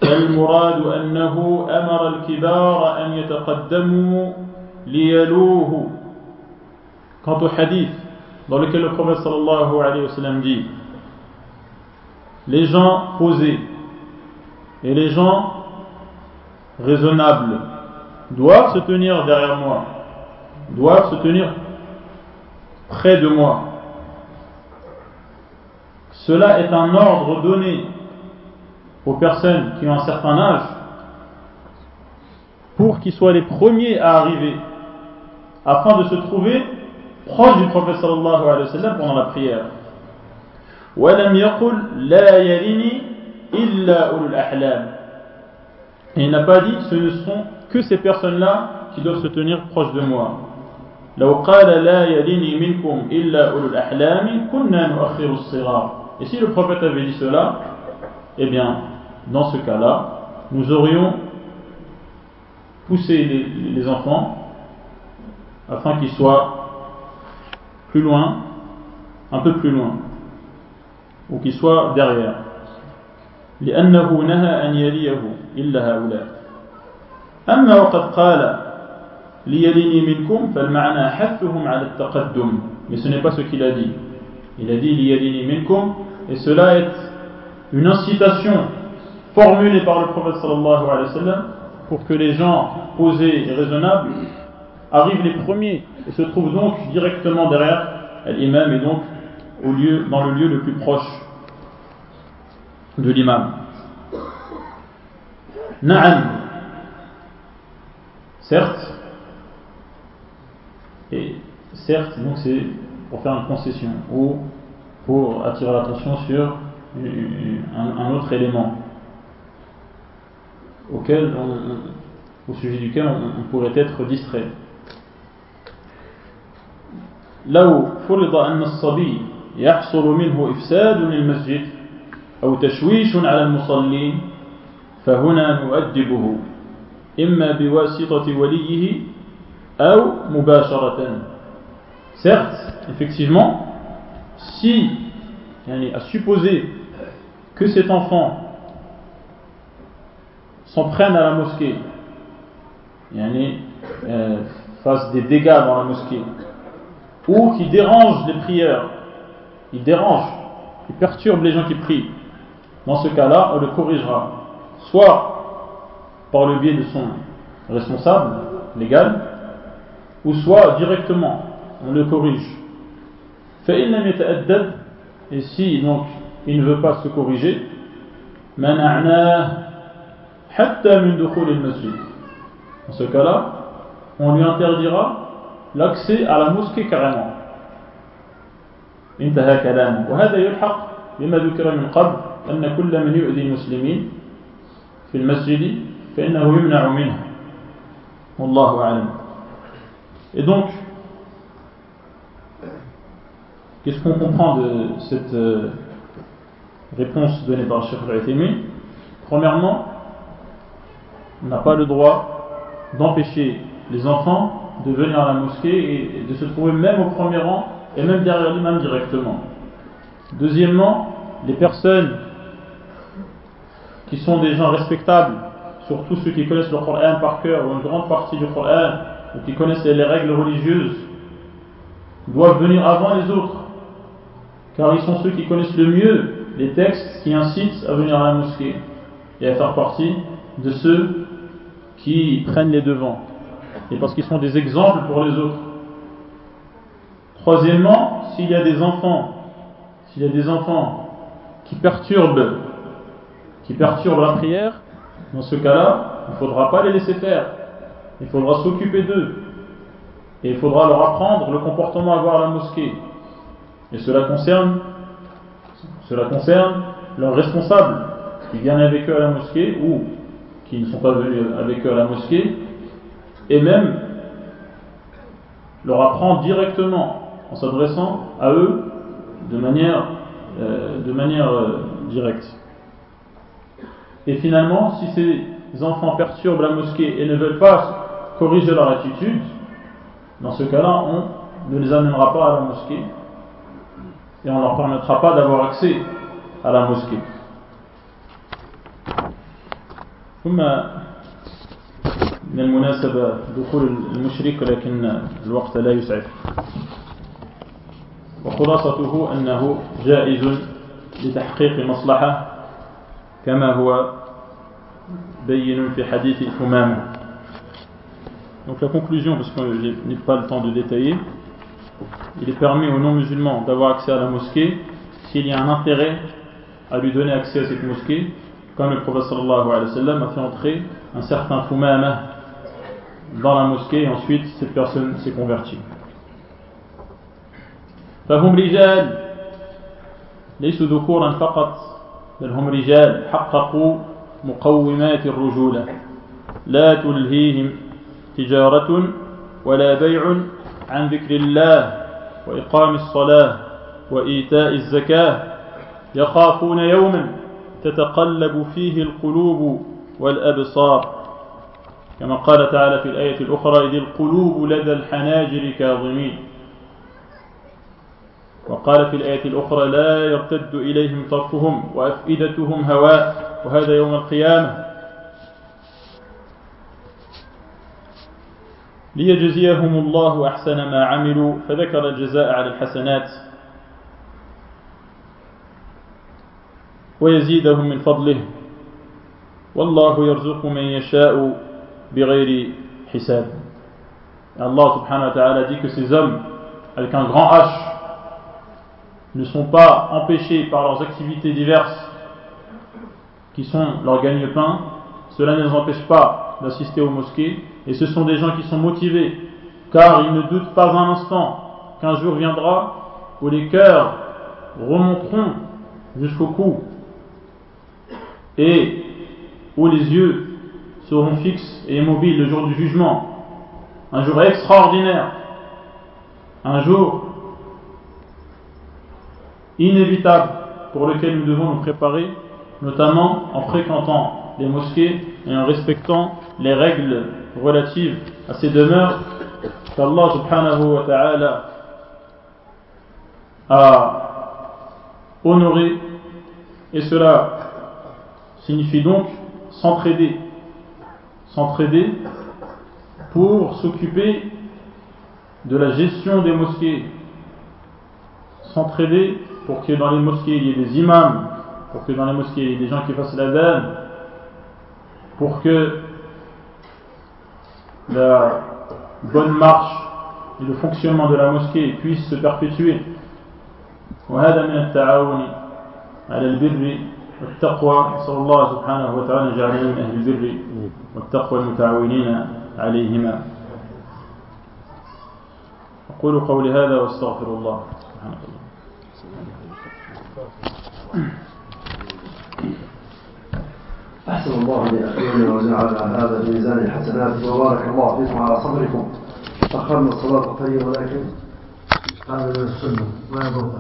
فالمراد أنه أمر الكبار أن يتقدموا ليلوه Quant au hadith dans lequel le prophète sallallahu alayhi wa sallam dit les gens posés et les gens raisonnables doivent se tenir derrière moi, doivent se tenir près de moi. Cela est un ordre donné aux personnes qui ont un certain âge pour qu'ils soient les premiers à arriver afin de se trouver proche du prophète sallallahu alayhi wa sallam pendant la prière. Et il n'a pas dit ce ne sont que ces personnes-là qui doivent se tenir proches de moi. لو قال لا يليني منكم إلا أولو الأحلام كنا نؤخر الصغار Et si le prophète avait dit cela, eh bien, dans ce cas-là, nous aurions poussé les, les enfants afin qu'ils soient plus loin, un peu plus loin, ou qu'ils soient derrière. لأنه نهى أن يليه إلا هؤلاء أما وقد قال ليليني منكم فالمعنى حثهم على التقدم mais ce n'est pas ce qu'il a dit il a dit liyalini minkum et cela est une incitation formulée par le prophète sallallahu alayhi wa sallam pour que les gens posés et raisonnables arrivent les premiers et se trouvent donc directement derrière l'imam et donc au lieu, dans le lieu le plus proche de l'imam. Na'am. Certes, Et certes, donc c'est pour faire une concession ou pour attirer l'attention sur un, autre élément auquel au sujet duquel on, pourrait être distrait. لو فرض أن الصبي يحصل منه إفساد للمسجد أو تشويش على المصلين فهنا نؤدبه إما بواسطة وليه أو مباشرة Certes, effectivement, si, à supposer que cet enfant s'en prenne à la mosquée, euh, fasse des dégâts dans la mosquée, ou qui dérange les prières, il dérange, il perturbe les gens qui prient, dans ce cas-là, on le corrigera, soit par le biais de son responsable légal, ou soit directement, on le corrige. Et si donc il ne veut pas se corriger, dans ce cas-là, on lui interdira l'accès à la mosquée carrément. انتهى كلامه وهذا يلحق بما ذكر من قبل أن كل من يؤذي المسلمين في المسجد فإنه يمنع منه والله أعلم Et donc, qu'est-ce qu'on comprend de cette euh, réponse donnée par le Cheikh al Premièrement, on n'a pas le droit d'empêcher les enfants de venir à la mosquée et de se trouver même au premier rang et même derrière l'imam directement. Deuxièmement, les personnes qui sont des gens respectables, surtout ceux qui connaissent le Coran par cœur ou une grande partie du Coran ou qui connaissent les règles religieuses, doivent venir avant les autres, car ils sont ceux qui connaissent le mieux les textes qui incitent à venir à la mosquée et à faire partie de ceux qui prennent les devants, et parce qu'ils sont des exemples pour les autres. Troisièmement, s'il y a des enfants, s'il y a des enfants qui perturbent, qui perturbent la prière, dans ce cas-là, il ne faudra pas les laisser faire. Il faudra s'occuper d'eux. Et il faudra leur apprendre le comportement à avoir à la mosquée. Et cela concerne, cela concerne leurs responsables qui viennent avec eux à la mosquée ou qui ne sont pas venus avec eux à la mosquée. Et même leur apprendre directement en s'adressant à eux de manière, euh, de manière euh, directe. Et finalement, si ces enfants perturbent la mosquée et ne veulent pas corriger leur attitude, dans ce cas-là, on ne les amènera pas à la mosquée et on ne leur permettra pas d'avoir accès à la mosquée. ثم من المناسبة دخول المشرك ولكن الوقت لا يسعف وخلاصته أنه جائز لتحقيق مصلحة كما هو بين في حديث الحمامة Donc la conclusion, parce que je n'ai pas le temps de détailler, il est permis aux non-musulmans d'avoir accès à la mosquée s'il y a un intérêt à lui donner accès à cette mosquée, comme le prophète sallallahu alayhi wa sallam a fait entrer un certain Fumama dans la mosquée et ensuite cette personne s'est convertie. فهم رجال. ليسوا ذكورا فقط بل هم رجال. حققوا مقومات الرجولة. لا تلهيهم تجارة ولا بيع عن ذكر الله وإقام الصلاة وإيتاء الزكاة. يخافون يوما تتقلب فيه القلوب والأبصار. كما قال تعالى في الآية الأخرى إذ القلوب لدى الحناجر كاظمين. وقال في الآية الأخرى لا يرتد إليهم طرفهم وأفئدتهم هواء وهذا يوم القيامة. ليجزيهم الله أحسن ما عملوا فذكر الجزاء على الحسنات. ويزيدهم من فضله. والله يرزق من يشاء بغير حساب. Allah subhanahu wa ta'ala dit que ces hommes avec un grand H ne sont pas empêchés par leurs activités diverses qui sont leur gagne-pain cela ne les empêche pas d'assister aux mosquées et ce sont des gens qui sont motivés car il ne doute pas un instant qu'un jour viendra où les cœurs remonteront jusqu'au cou et où les yeux seront fixes et immobiles le jour du jugement. Un jour extraordinaire, un jour inévitable pour lequel nous devons nous préparer, notamment en fréquentant les mosquées et en respectant les règles relatives à ces demeures qu'Allah ta'ala a honorées. Et cela signifie donc s'entraider s'entraider pour s'occuper de la gestion des mosquées s'entraider pour que dans les mosquées il y ait des imams pour que dans les mosquées il y ait des gens qui fassent la dame pour que la bonne marche et le fonctionnement de la mosquée puisse se perpétuer. وهذا من التعاون على البر والتقوى نسأل الله سبحانه وتعالى أن يجعلنا من أهل البر والتقوى المتعاونين عليهما أقول قولي هذا واستغفر الله سبحانه الله أحسن الله لأخينا وجعل هذا في ميزان الحسنات وبارك الله فيكم على صبركم أخرنا الصلاة قليلا ولكن هذا من السنة ما يضر